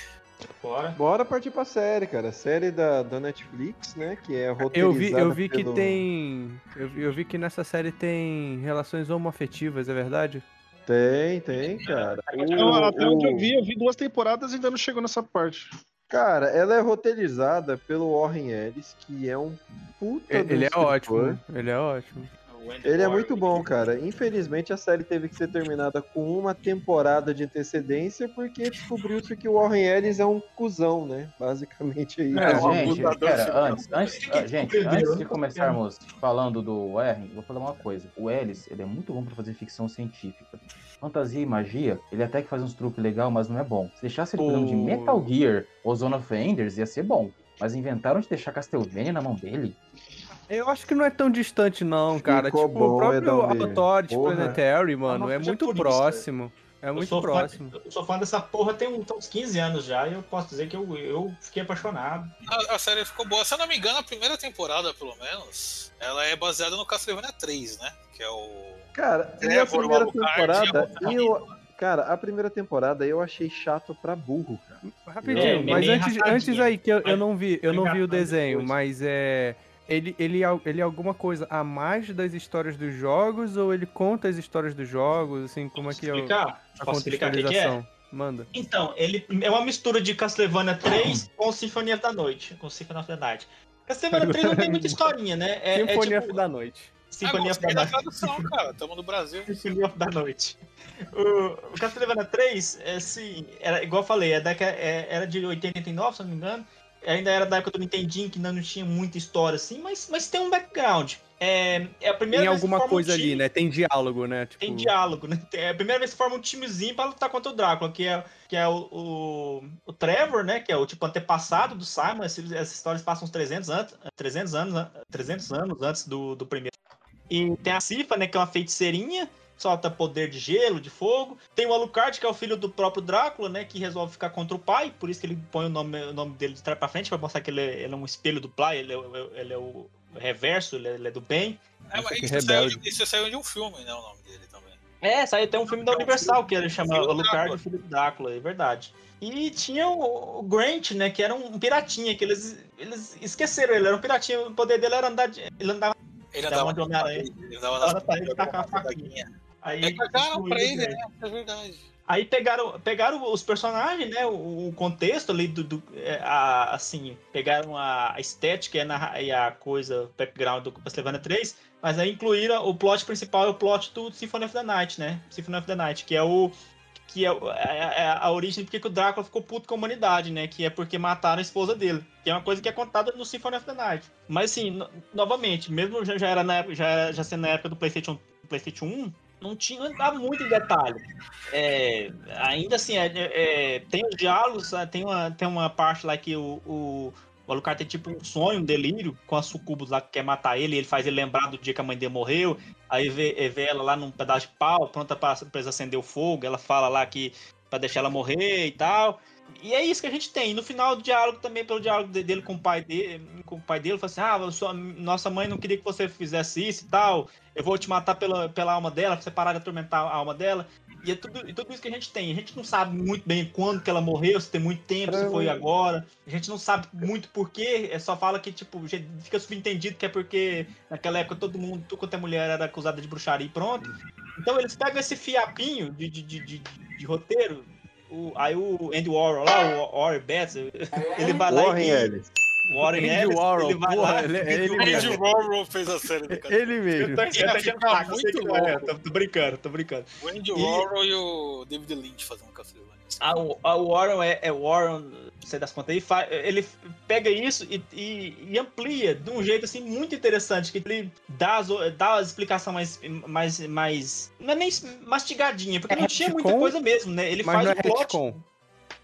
Bora. Bora partir pra série, cara. Série da, da Netflix, né? Que é roteirizada Eu vi, eu vi que pelo- tem. Eu, vi- eu vi que nessa série tem relações homoafetivas, é verdade? Tem, tem, cara. Eu, O- até onde eu vi, eu vi duas temporadas e ainda não chegou nessa parte. Cara, ela é roteirizada pelo Warren Ellis, que é um puta do Ele é ótimo. Ele é ótimo. Ele é muito bom, cara. Infelizmente a série teve que ser terminada com uma temporada de antecedência porque descobriu-se que o Warren Ellis é um cuzão, né? Basicamente é isso. É, um gente, pera, antes, antes, Ele ah, gente, antes de começarmos falando do eu vou falar uma coisa. O Ellis, ele é muito bom pra fazer ficção científica. Fantasia e magia, ele até que faz uns truques legal, mas não é bom. Se deixasse ele cuidando de Metal Gear ou Zone of Enders, ia ser bom. Mas inventaram de deixar Castlevania na mão dele. Eu acho que não é tão distante, não, cara. Ficou tipo, bom, o próprio. Authority Porra. Planetary, mano, não é muito isso, É Eu muito sou, fã, próximo. eu sou fã dessa porra tem tem uns 15 anos já e eu posso dizer que eu, eu fiquei apaixonado. A, a série ficou boa. Se eu não me engano, a primeira temporada, pelo menos, ela é baseada no Castlevania 3, né? Que é o. Cara, e a primeira temporada, e eu, cara, a primeira temporada eu achei chato pra burro, cara. Rapidinho, É, mas antes, antes aí, que eu, eu não vi, eu não vi o desenho, mas é. Ele, ele, é- ele é alguma coisa a mais das histórias dos jogos ou ele conta as histórias dos jogos, assim, como é que é o- explicar? a Posso explicar o que, que é? Manda. Então, ele é uma mistura de Castlevania 3 [clears throat] com Sinfonia da Noite, com Symphony of the Night. Castlevania 3 não tem muita historinha, né? É, é Sinfonia tipo, da Noite. Symphony ah, da Night. tradução, cara. Tamo no Brasil. [laughs] Of the Noite. O, o Castlevania 3, é, assim, era, igual eu falei, é da, é, era de 89, se não me engano. Ainda era da época do Nintendinho, que ainda não tinha muita história, assim, mas, mas tem um background. É, é a primeira Tem alguma forma um coisa time- ali, né? Tem diálogo, né? Tipo, Tem diálogo, né? É a primeira vez que forma um timezinho pra lutar contra o Drácula, que é, que é o, o, o Trevor, né? Que é o tipo antepassado do Simon. Essas, essas histórias passam uns 300 anos, 300 anos, an- 300 anos antes do, do primeiro. E tem a Cifa, né? Que é uma feiticeirinha, solta poder de gelo, de fogo. Tem o Alucard, que é o filho do próprio Drácula, né? Que resolve ficar contra o pai, por isso que ele põe o nome, o nome dele de trás pra frente, pra mostrar que ele é, ele é um espelho do pai, ele é, o- ele é o reverso, ele é, ele é do bem. É, mas isso, saiu, rebelde. de- isso saiu de um filme, né? O nome dele também. É, saiu até um filme da Universal que ele chama Alucard e o Filho do Drácula, é verdade. E tinha o, Grant, né, que era um piratinha, que eles, eles esqueceram, ele era um piratinha, o poder dele era andar de, ele andava Ele Da andava onde Homem-Aranha. Ele andava Andava nas pra ele, jogava tacava uma a faquinha. faquinha. Aí É, cagaram pra ele, né? É verdade. Aí pegaram, pegaram os personagens, né? O, o contexto ali do. do- é, a- assim, pegaram a estética e a, e a coisa, o background do Castlevania 3, mas aí incluíram o plot principal e o plot do Symphony of the Night, né? Symphony of the Night, que é o. que é, é- é a origem porque que o Drácula ficou puto com a humanidade, né? Que é porque mataram a esposa dele. Que é uma coisa que é contada no Symphony of the Night. Mas assim, no- novamente, mesmo já, já era na época, já, era- já sendo na época do PlayStation, PlayStation 1, não tinha não entrava muito detalhe. É, ainda assim, é- é- tem os diálogos, né, tem uma, tem uma parte lá que o, o, o Alucard tem tipo um sonho, um delírio com a sucubus lá que quer matar ele, ele faz ele lembrar do dia que a mãe dele morreu, aí vê, vê ela lá num pedaço de pau, pronta eles acender o fogo, ela fala lá que pra deixar ela morrer e tal. E é isso que a gente tem. E no final do diálogo também, pelo diálogo de- dele com o pai dele, com o pai dele, fala assim: Ah, sua, nossa mãe não queria que você fizesse isso e tal. Eu vou te matar pela, pela alma dela, pra você parar de atormentar a alma dela. E é tudo, e tudo isso que a gente tem. A gente não sabe muito bem quando que ela morreu, se tem muito tempo, se foi agora. A gente não sabe muito porquê. É só fala que, tipo, fica subentendido que é porque naquela época todo mundo, tudo quanto é mulher era acusada de bruxaria e pronto. Então eles pegam esse fiapinho de, de, de, de, de roteiro. O- aí o Andy Warhol lá, o Warren Betts, ele vai lá Warren e. Ellis. Warren Andy Ellis, Warhol, ele vai porra, lá. ele- é ele O mesmo. Andy Warhol fez a série do cara. Ele Eu mesmo. tô, eu tô saco, eu sei muito que não é, louco. tô, tô brincando, tô brincando. O Andy E- Warhol e o David Lynch fazendo Castlevania. A, a Warren é, é Warren, não sei das contas, ele, fa- ele pega isso e, e- e amplia de um jeito assim muito interessante, que ele dá as, dá as explicações mais, mais, mais. Não é nem mastigadinha, porque É não tinha muita coisa mesmo, né? Ele faz não é o plot. retcon.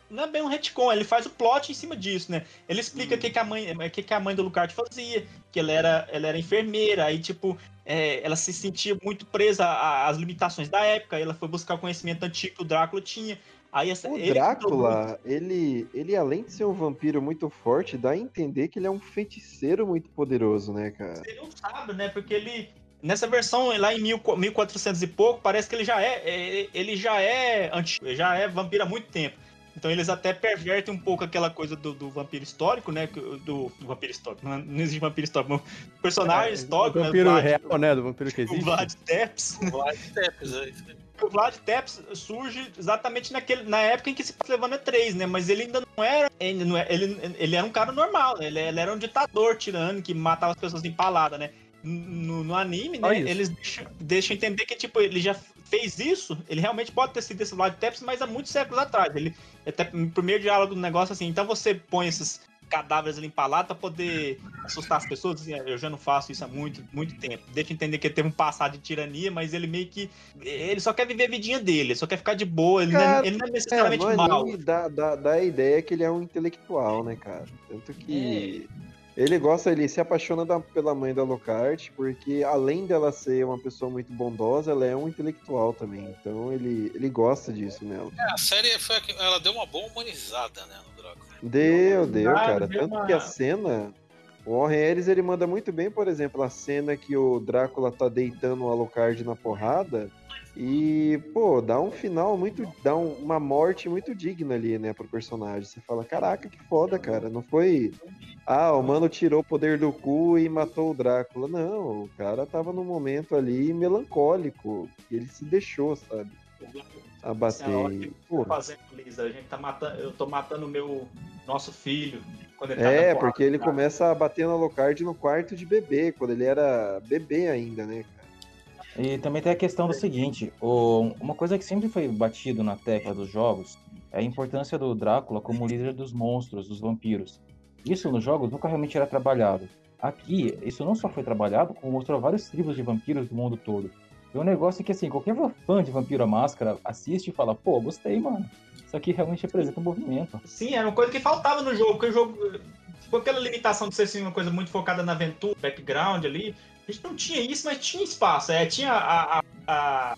Não é bem um retcon, ele faz o plot em cima disso, né? Ele explica o Hum. que, que, a mãe, o que, que a mãe do Lucard fazia, que ela era, ela era enfermeira, aí, tipo, é, ela se sentia muito presa às limitações da época, ela foi buscar o conhecimento antigo que o Drácula tinha. Aí essa, O ele Drácula, ele, ele além de ser um vampiro muito forte, dá a entender que ele é um feiticeiro muito poderoso, né, cara? Ele não sabe, né? Porque ele. Nessa versão lá em 1000 1400 e pouco, parece que ele já é. é- Ele já é antigo, ele já é vampiro há muito tempo. Então eles até pervertem um pouco aquela coisa do, do vampiro histórico, né? Do, do vampiro histórico. Não, não existe vampiro histórico, mas personagem histórico, O né? vampiro Vlad- real, né? Do vampiro [laughs] que O existe. Vlad Tepes. Vlad Tepes, é isso aí. O Vlad Tepes surge exatamente naquele, na época em que se levando 3, né? Mas ele ainda não era. Ele, não é- ele, ele era um cara normal, né? ele, ele era um ditador tirano que matava as pessoas empaladas, né? No, no anime, né? Eles deixam, deixam entender que, tipo, ele já fez isso, ele realmente pode ter sido esse Vlad Tepes, mas há muitos séculos atrás. Ele até no primeiro diálogo do negócio assim, então você põe esses cadáveres ali empalados pra poder assustar as pessoas, assim, eu já não faço isso há muito, muito tempo. Deixa eu entender que ele teve um passado de tirania, mas ele meio que. Ele só quer viver a vidinha dele, ele só quer ficar de boa, ele, não, é, Cara, ele não é É, necessariamente no mal. dá, dá, dá a ideia que ele é um intelectual, né, cara? Tanto que ele gosta, ele se apaixona da- pela mãe da Lockhart, porque além dela ser uma pessoa muito bondosa, ela é um intelectual também. Então ele, ele gosta disso nela. É, a série foi ela deu uma boa humanizada, né. Deu, deu, cara. deu Tanto uma- que a cena. O Warren Ellis, ele manda muito bem, por exemplo, a cena que o Drácula tá deitando o Alucard na porrada. E, pô, dá um final muito. dá um- uma morte muito digna ali, né, pro personagem. Você fala, caraca, que foda, cara. Não foi. Ah, o mano tirou o poder do cu e matou o Drácula. Não, o cara tava num momento ali melancólico. Ele se deixou, sabe? Abater. Assim, a hora E, que pô, fazendo, Lisa, a gente tá matando. Eu tô matando o meu. Nosso filho. Quando ele tá É, na porrada, porque ele tá? começa a bater no Alucard no quarto de bebê, quando ele era bebê ainda, né, cara? E também tem a questão do seguinte, o- uma coisa que sempre foi batido na tecla dos jogos é a importância do Drácula como líder dos monstros, dos vampiros. Isso nos jogos nunca realmente era trabalhado. Aqui, isso não só foi trabalhado, como mostrou vários tribos de vampiros do mundo todo. E um negócio que, assim, qualquer fã de Vampiro à Máscara assiste e fala, pô, gostei, mano. Isso aqui realmente representa um movimento. Sim, era uma coisa que faltava no jogo, porque o jogo. Com aquela limitação de ser assim, uma coisa muito focada na aventura, background ali, a gente não tinha isso, mas tinha espaço. É, tinha a, a, a,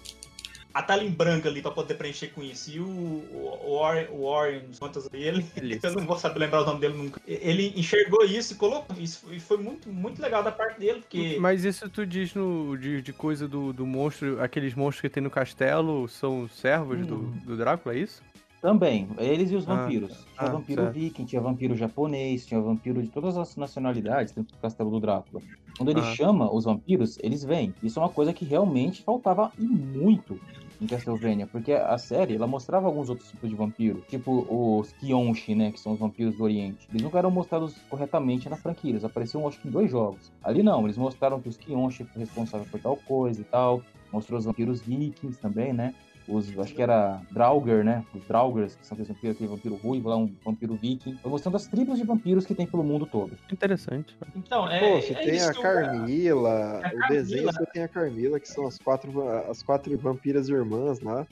a tela em branca ali pra poder preencher com isso. E o, o, o Warren, o Warren contas ali, ele, [laughs] eu não vou saber lembrar o nome dele nunca. Ele enxergou isso e colocou isso. E foi muito, muito legal da parte dele, porque. Mas isso tu diz no, de, de coisa do, do monstro, aqueles monstros que tem no castelo são servos do, do Drácula, é isso? Também, eles e os Ah, vampiros. Tinha ah, vampiro certo. viking, tinha vampiro japonês, tinha vampiro de todas as nacionalidades dentro do castelo do Drácula. Quando ele Ah. chama os vampiros, eles vêm. Isso é uma coisa que realmente faltava e muito em Castlevania, porque a série ela mostrava alguns outros tipos de vampiro, tipo os Kyonshi, né, que são os vampiros do Oriente. Eles nunca eram mostrados corretamente na franquia, eles apareciam acho que em dois jogos. Ali não, eles mostraram que os Kyonshi foram responsáveis por tal coisa e tal, mostrou os vampiros vikings também, né? Os, acho que era Draugr, né? Os Draugrs, que são aqueles vampiros, aquele vampiro ruivo, lá um vampiro viking. Foi mostrando as tribos de vampiros que tem pelo mundo todo. Interessante. Então, é. Pô, você é tem isso a Carmila, A o desenho Carmila. você tem a Carmila, que são as quatro, as quatro vampiras irmãs lá.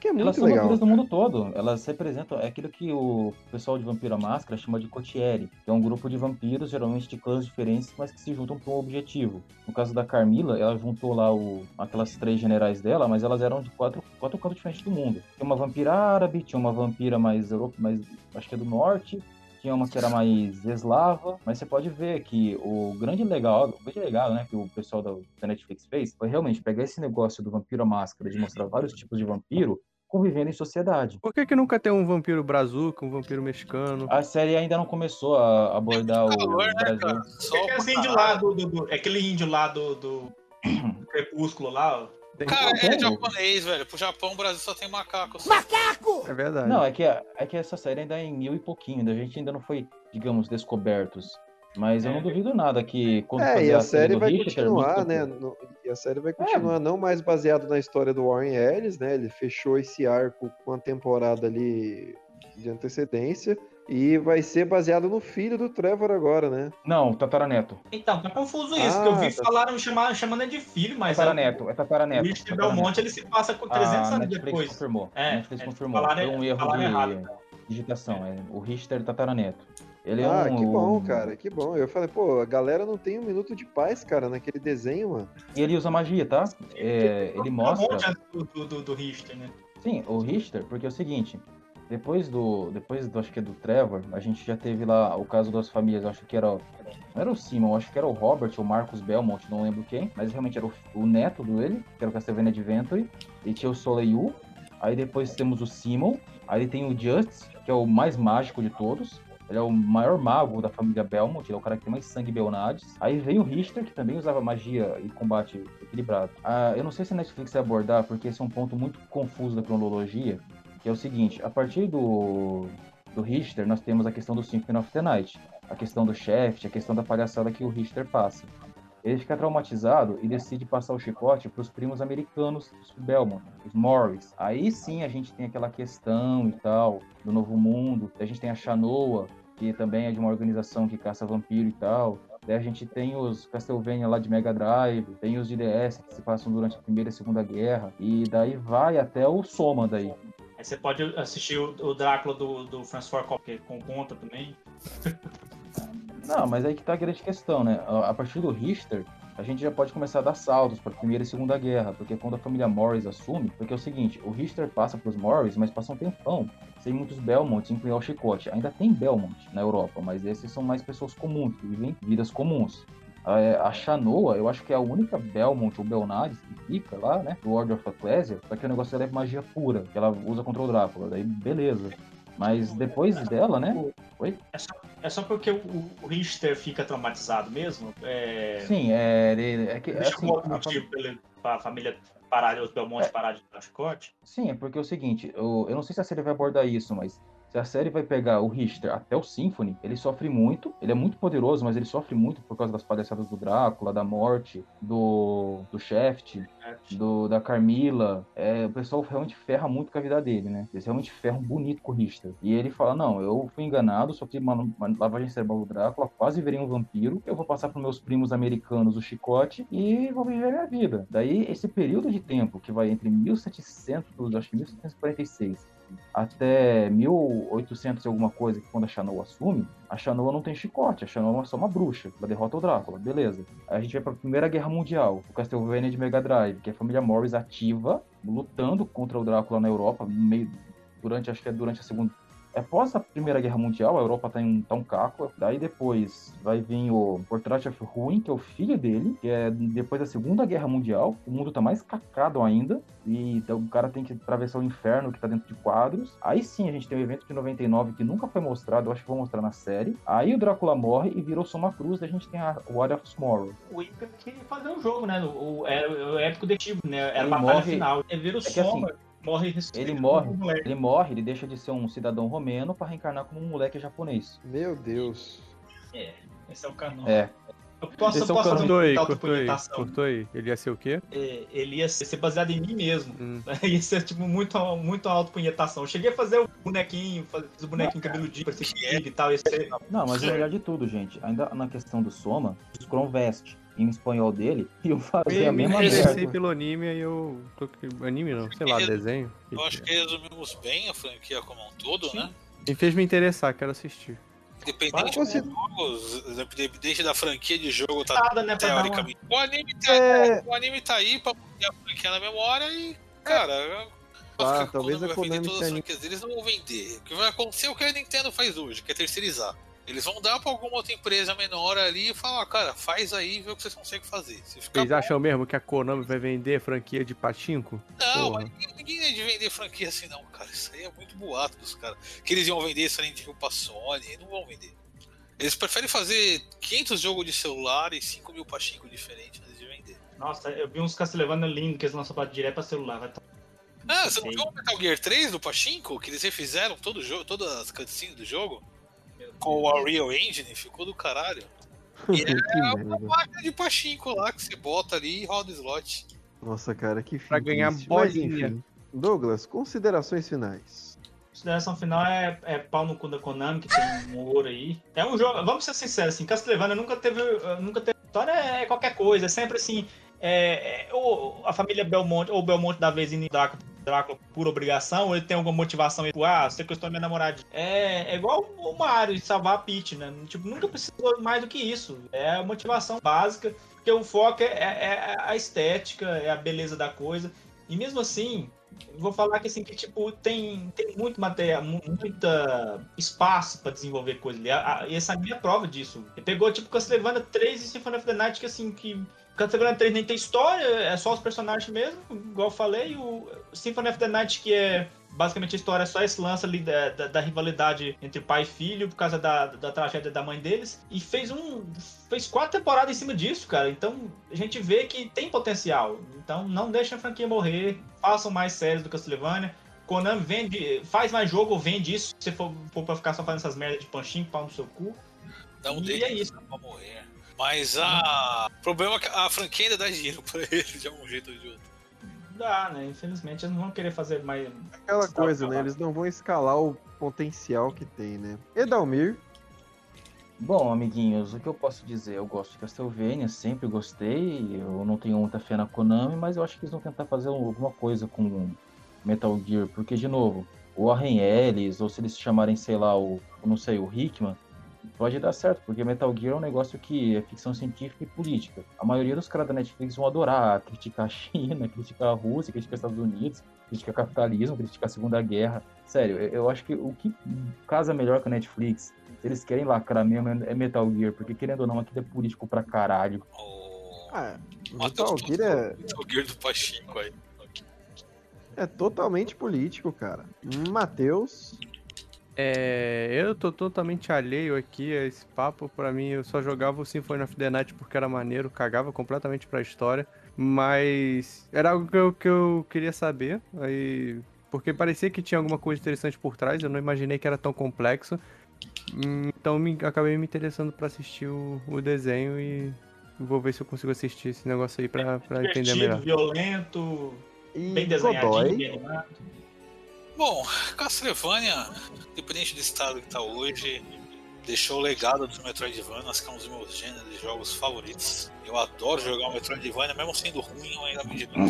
Que é Elas muito são legal. vampiras do mundo todo. Elas representam. É aquilo que o pessoal de Vampiro à Máscara chama de Cotieri, que é um grupo de vampiros, geralmente de clãs diferentes, mas que se juntam para um objetivo. No caso da Carmila, ela juntou lá o, aquelas três generais dela, mas elas eram de quatro, quatro cantos diferentes do mundo. Tinha uma vampira árabe, tinha uma vampira mais europe, mais acho que é do norte. Tinha uma que era mais eslava, mas você pode ver que o grande legal, o grande legal, né, que o pessoal da, da Netflix fez foi realmente pegar esse negócio do vampiro à máscara, de mostrar vários tipos de vampiro, convivendo em sociedade. Por que, que nunca tem um vampiro brazuca, um vampiro mexicano? A série ainda não começou a abordar o [laughs] calor, né, Brasil. cara? É Sol aquele índio lá do, do- do- é aquele índio lá do, do [clears throat] Crepúsculo lá, ó. Cara, é japonês, velho. Pro Japão, o Brasil só tem macaco. É verdade. Não, é que, é que essa série ainda é em mil e pouquinho, a gente ainda não foi, digamos, descobertos. Mas eu não duvido nada que quando É, fazer e a série série vai Richter, continuar, muito- né? no- E a série vai continuar não mais baseado na história do Warren Ellis, né? Ele fechou esse arco com a temporada ali de antecedência. E vai ser baseado no filho do Trevor agora, né? Não, Tataraneto. Então, tá confuso isso, Ah, que eu vi tá. falaram chamar, chamando ele de filho, mas Tataraneto, é o Tataraneto. Richard Tataraneto. Belmonte ele se passa com 300 a anos Netflix depois. confirmou. É, a Netflix é, confirmou. falaram- Foi um erro de errado, então. digitação. É o Richter Tataraneto. Ele ah, é um, que bom, cara, que bom. Eu falei, pô, a galera não tem um minuto de paz, cara, naquele desenho, mano. E ele usa magia, tá? É, ele mostra. do, do, do, Richter, né? Sim, o Richter, porque é o seguinte, depois do, depois do, acho que é do Trevor, a gente já teve lá o caso das famílias, acho que era, não era o Simon, acho que era o Robert ou Marcus Belmont, não lembro quem, mas realmente era o, o neto dele, que era o Castlevania Adventure, e tinha o Soleil, aí depois temos o Simon, aí tem o Just, que é o mais mágico de todos, ele é o maior mago da família Belmont, ele é o cara que tem mais sangue Belnades. Aí veio o Richter, que também usava magia e combate equilibrado. Ah, eu não sei se a Netflix vai abordar, porque esse é um ponto muito confuso da cronologia, que é o seguinte, a partir do, do Richter, nós temos a questão do Symphony of the Night, a questão do Shaft, a questão da palhaçada que o Richter passa. Ele fica traumatizado e decide passar o chicote para os primos americanos dos Belmont, os Morris. Aí sim a gente tem aquela questão e tal, do Novo Mundo. A gente tem a Shanoa, que também é de uma organização que caça vampiro e tal. Daí a gente tem os Castlevania lá de Mega Drive, tem os de DS que se passam durante a Primeira e Segunda Guerra, e daí vai até o Soma daí. Aí você pode assistir o, o Drácula do, do Ford Coppola, com conta também. Não, mas aí que tá a grande questão, né? A partir do Richter, a gente já pode começar a dar saltos para a Primeira e Segunda Guerra, porque quando a família Morris assume, porque é o seguinte, o Richter passa para os Morris, mas passa um tempão, sem muitos Belmonts, incluindo o Chicote. Ainda tem Belmont na Europa, mas esses são mais pessoas comuns, que vivem vidas comuns. A, a Shanoa, eu acho que é a única Belmont ou Belnades que fica lá, né? Do Order of Ecclesia, só que o negócio dela é magia pura, que ela usa contra o Drácula, daí beleza. Mas depois dela, né? Oi? É só, é só porque o, o Richter fica traumatizado mesmo? É, Sim, é, ele- é que Deixa assim, um a motivo pra, ele, pra família parar, os Belmonte parar de dar chicote? Sim, é porque é o seguinte, eu, eu não sei se a série vai abordar isso, mas se a série vai pegar o Richter até o Symphony, ele sofre muito, ele é muito poderoso, mas ele sofre muito por causa das palhaçadas do Drácula, da morte, do, do Shaft, do, da Carmila. É, o pessoal realmente ferra muito com a vida dele, né? Eles realmente ferram bonito com o Richter. E ele fala, não, eu fui enganado, sofri uma, uma lavagem cerebral do Drácula, quase virei um vampiro, eu vou passar para meus primos americanos o chicote e vou viver minha vida. Daí, esse período de tempo que vai entre 1700, acho que 1746 até 1800 e alguma coisa, que quando a Shanoa assume, a Shanoa não tem chicote, a Shanoa é só uma bruxa, ela derrota o Drácula, beleza. Aí a gente vai pra Primeira Guerra Mundial, o Castlevania de Mega Drive, que é a família Morris ativa, lutando contra o Drácula na Europa, meio, durante, acho que é durante a Segunda... Após a Primeira Guerra Mundial, a Europa tá, em, tá um caco. Daí depois vai vir o Portrait of Ruin, que é o filho dele, que é depois da Segunda Guerra Mundial. O mundo tá mais cacado ainda. E então, o cara tem que atravessar o inferno que tá dentro de quadros. Aí sim a gente tem o evento de 99 que nunca foi mostrado, eu acho que vou mostrar na série. Aí o Drácula morre e virou Soma Cruz, daí a gente tem a War of Tomorrow. O Ica queria fazer um jogo, né? O, o, era o épico detivo, né? Era a Ele batalha morre- final. Ele vira o É que Soma, assim, morre e Ele morre, um ele morre, ele deixa de ser um cidadão romeno para reencarnar como um moleque japonês. Meu Deus. É, esse é o canon. É. Eu posso, Esse é o posso fazer Cortou um aí, aí, aí. Ele ia ser o quê? É, ele ia ser baseado em mim mesmo. Hum. [laughs] ia ser, tipo, muito, muito autopunhetação. Eu cheguei a fazer o bonequinho, fazer o bonequinho cabeludinho, parecia que tinha e tal. Ia ser... Não, mas o melhor de tudo, gente, ainda na questão do Soma, o Scrum Vest em espanhol dele, [laughs] e eu fazer a me mesma interessei merda. pelo anime aí eu. tô- Anime não, sei lá, desenho. Eu acho que resumimos bem a franquia como um todo, né? E fez me interessar, quero assistir. Independente você- independente da franquia de jogo, tá Nada, né, teoricamente. O anime tá, É. o anime tá aí pra manter a franquia na memória e, cara. Ah, acho que talvez Konami a vai vender Konami todas as franquias deles não vão vender. O que vai acontecer é o que a Nintendo faz hoje, que é terceirizar. Eles vão dar pra alguma outra empresa menor ali e falar, cara, faz aí e vê o que vocês conseguem fazer. Se Vocês bom, acham mesmo que a Konami vai vender franquia de Pachinko? Não, ninguém, ninguém é de vender franquia assim, não, cara. Isso aí é muito boato dos caras. Que eles iam vender Silent Hill pra Sony, não vão vender. Eles preferem fazer 500 jogos de celular e 5 mil pachinko diferentes antes de vender. Nossa, eu vi uns Castlevania lindos que eles lançam pra direto pra celular. Vai tá- Ah, você não viu o Metal Gear 3 do Pachinko? Que eles refizeram todo o jogo, todas as cutscenes do jogo? Com o Unreal Engine, ficou do caralho. [laughs] E é uma máquina de Pachinko lá que você bota ali e roda slot. Nossa, cara, que Pra fim ganhar triste. Mas bolinha. enfim. Douglas, considerações finais. Consideração final é, é pau no cu da Konami, que tem um ouro aí. É um jogo, vamos ser sinceros, assim, Castlevania nunca teve. uh, Nunca teve. História é qualquer coisa, é sempre assim. É, é, ou a família Belmonte, ou Belmonte da vez em Drácula, por obrigação, ou ele tem alguma motivação, tipo, ah, sequestrou minha namorada. É, é igual o Mario salvar a Peach, né? Tipo, nunca precisou mais do que isso. É a motivação básica, porque o foco é, é- é a estética, é a beleza da coisa. E mesmo assim, vou falar que assim que tipo tem, tem muito material, mu- muita espaço pra desenvolver coisa ali. A- a- E essa minha prova disso. Ele pegou tipo Castlevania 3 e Symphony of the Night que assim que Castlevania 3 nem tem história, é só os personagens mesmo, igual eu falei, o Symphony of the Night que é basicamente a história é só esse lance ali da, da, da rivalidade entre pai e filho por causa da, da tragédia da mãe deles e fez um fez quatro temporadas em cima disso, cara. Então a gente vê que tem potencial. Então não deixem a franquia morrer, façam mais séries do Castlevania. Konami vende, faz mais jogo, vende isso. Se for, for pra ficar só fazendo essas merdas de panchinho, pau no seu cu. Não E é isso. pra morrer. Mas a... o problema é que a franquia ainda dá dinheiro [laughs] pra eles de algum jeito ou de outro. Dá, né? Infelizmente eles não vão querer fazer mais. Aquela coisa, né? Eles não vão escalar o potencial que tem, né? Edalmir, Bom, amiguinhos, o que eu posso dizer? Eu gosto de Castlevania, sempre gostei. Eu não tenho muita fé na Konami, mas eu acho que eles vão tentar fazer alguma coisa com Metal Gear, porque, de novo, o Warren Ellis, ou se eles chamarem, sei lá, o, eu não sei, o Hickman, pode dar certo, porque Metal Gear é um negócio que é ficção científica e política. A maioria dos caras da Netflix vão adorar criticar a China, [laughs] criticar a Rússia, criticar os Estados Unidos, criticar capitalismo, criticar a Segunda Guerra. Sério, eu acho que o que casa melhor com a Netflix, se eles querem lacrar mesmo, é Metal Gear, porque querendo ou não, aquilo é político pra caralho. O ah, Matheus Metal Gear é, Metal Gear do Pachinko aí. é totalmente político, cara. Matheus, É, eu tô totalmente alheio aqui a esse papo. Pra mim, eu só jogava o Symphony of the Night porque era maneiro, cagava completamente pra história. Mas era algo que eu, que eu queria saber. Aí, porque parecia que tinha alguma coisa interessante por trás. Eu não imaginei que era tão complexo. Então me, acabei me interessando pra assistir o, o desenho e vou ver se eu consigo assistir esse negócio aí pra, pra entender melhor. violento, e bem animado. Bom, Castlevania, independente do estado que tá hoje, deixou o legado dos Metroidvanias, que é um dos meus gêneros de jogos favoritos. Eu adoro jogar o Metroidvania, mesmo sendo ruim, eu ainda me divirto.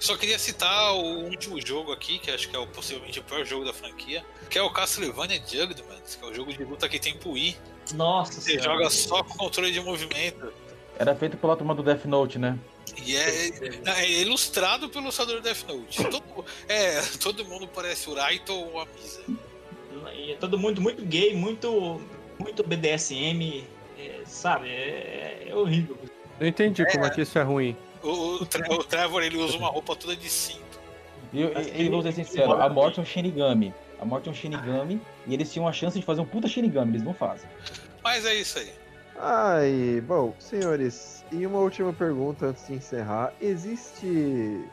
Só queria citar o último jogo aqui, que acho que é o, possivelmente o pior jogo da franquia, que é o Castlevania Judgment, que é o jogo de luta que tem pro Wii. Nossa Você senhora. joga só com controle de movimento. Era feito pela turma do Death Note, né? E é, é ilustrado pelo ilustrador Death Note. Todo, é, todo mundo parece o Raito ou a Misa. E é todo mundo muito gay, muito, muito BDSM, é, sabe? É, é horrível. Eu entendi como é que isso é ruim. O, o, o Trevor ele usa uma roupa toda de cinto. E, e, e vou ser sincero, a morte é um Shinigami. A morte é um Shinigami e eles tinham a chance de fazer um puta Shinigami, eles não fazem. Mas é isso aí. Ai, bom, senhores, e uma última pergunta antes de encerrar. Existe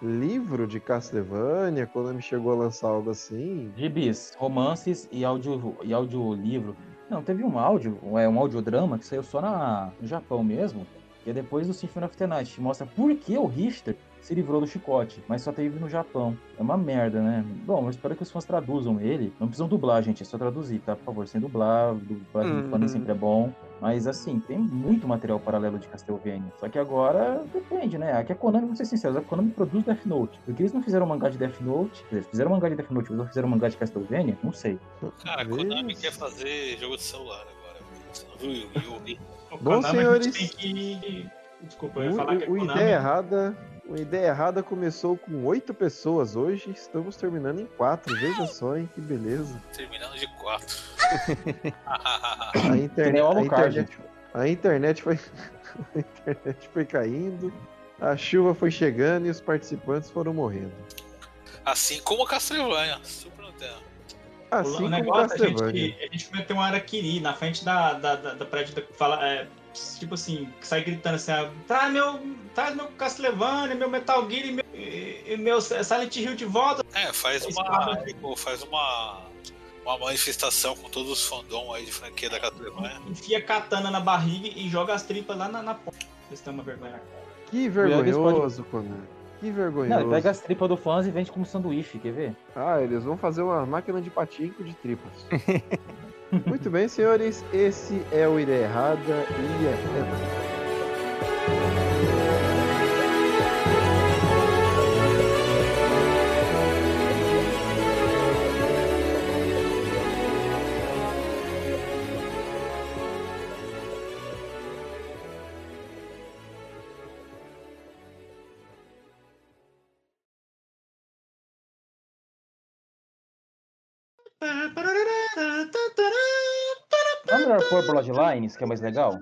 livro de Castlevania? Quando me chegou a lançar algo assim? Gibis, romances e, audio, e audiolivro Não, teve um áudio, é um audiodrama que saiu só na, no Japão mesmo, que é depois do Symphony of the Night, mostra por que o Richter se livrou do chicote, mas só teve no Japão. É uma merda, né? Bom, eu espero que os fãs traduzam ele. Não precisam dublar, gente, é só traduzir, tá? Por favor, sem dublar, dublagem de fã nem Uhum. sempre é bom. Mas assim, tem muito material paralelo de Castlevania. Só que agora depende, né? Aqui a Konami, vamos ser sinceros, a Konami produz Death Note. Porque eles não fizeram mangá de Death Note, quer dizer, fizeram mangá de Death Note, mas não fizeram mangá de Castlevania? Não sei. Cara, a Konami quer fazer jogo de celular agora. Você não viu o Yu-Gi? O Bom, Konami, a senhores. gente tem que. Desculpa, eu ia O, falar que a o Konami. Ideia Errada. O Ideia Errada começou com oito pessoas hoje. Estamos terminando em quatro. Veja só, hein? Que beleza. Terminando de 4. A internet, a internet, a internet foi. [laughs] A internet foi caindo. A chuva foi chegando e os participantes foram morrendo. assim como a Castlevania, Super Nintendo. Assim o como negócio, a Castlevania. gente, a gente meteu um Araquiri na frente da, da, da, da prédio da, fala, é, tipo assim, que sai gritando assim, ah, traz meu, traz meu Castlevania, meu Metal Gear e meu, e, e meu Silent Hill de volta. É, faz uma. tipo, faz uma. Uma manifestação com todos os fandom aí de franquia da Castlevania. Enfia katana na barriga e joga as tripas lá na, na porta. Vocês têm uma vergonha. Que vergonhoso, Conan. Que Não, vergonhoso. ele pega as tripas do fãs e vende como sanduíche, quer ver? Ah, eles vão fazer uma máquina de patinco de tripas. [laughs] Muito bem, senhores. Esse é o Ideia Errada e até melhor pôr Bloodlines, que é mais legal?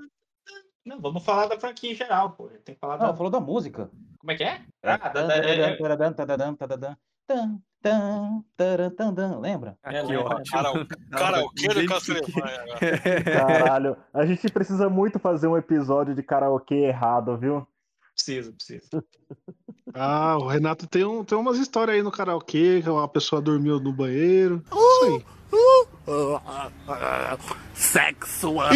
Não, vamos falar da franquia em geral, pô. Tem que falar Não, da. falou da música. Como é que é? Lembra? É, que lembra. ótimo. Cara, o karaokê do Castlevania, cara. Caralho, a gente precisa muito fazer um episódio de karaokê errado, viu? precisa, precisa. Ah, o Renato tem, um, tem umas histórias aí no karaokê, que uma pessoa dormiu no banheiro. Isso aí. Uh, uh, uh, sexual.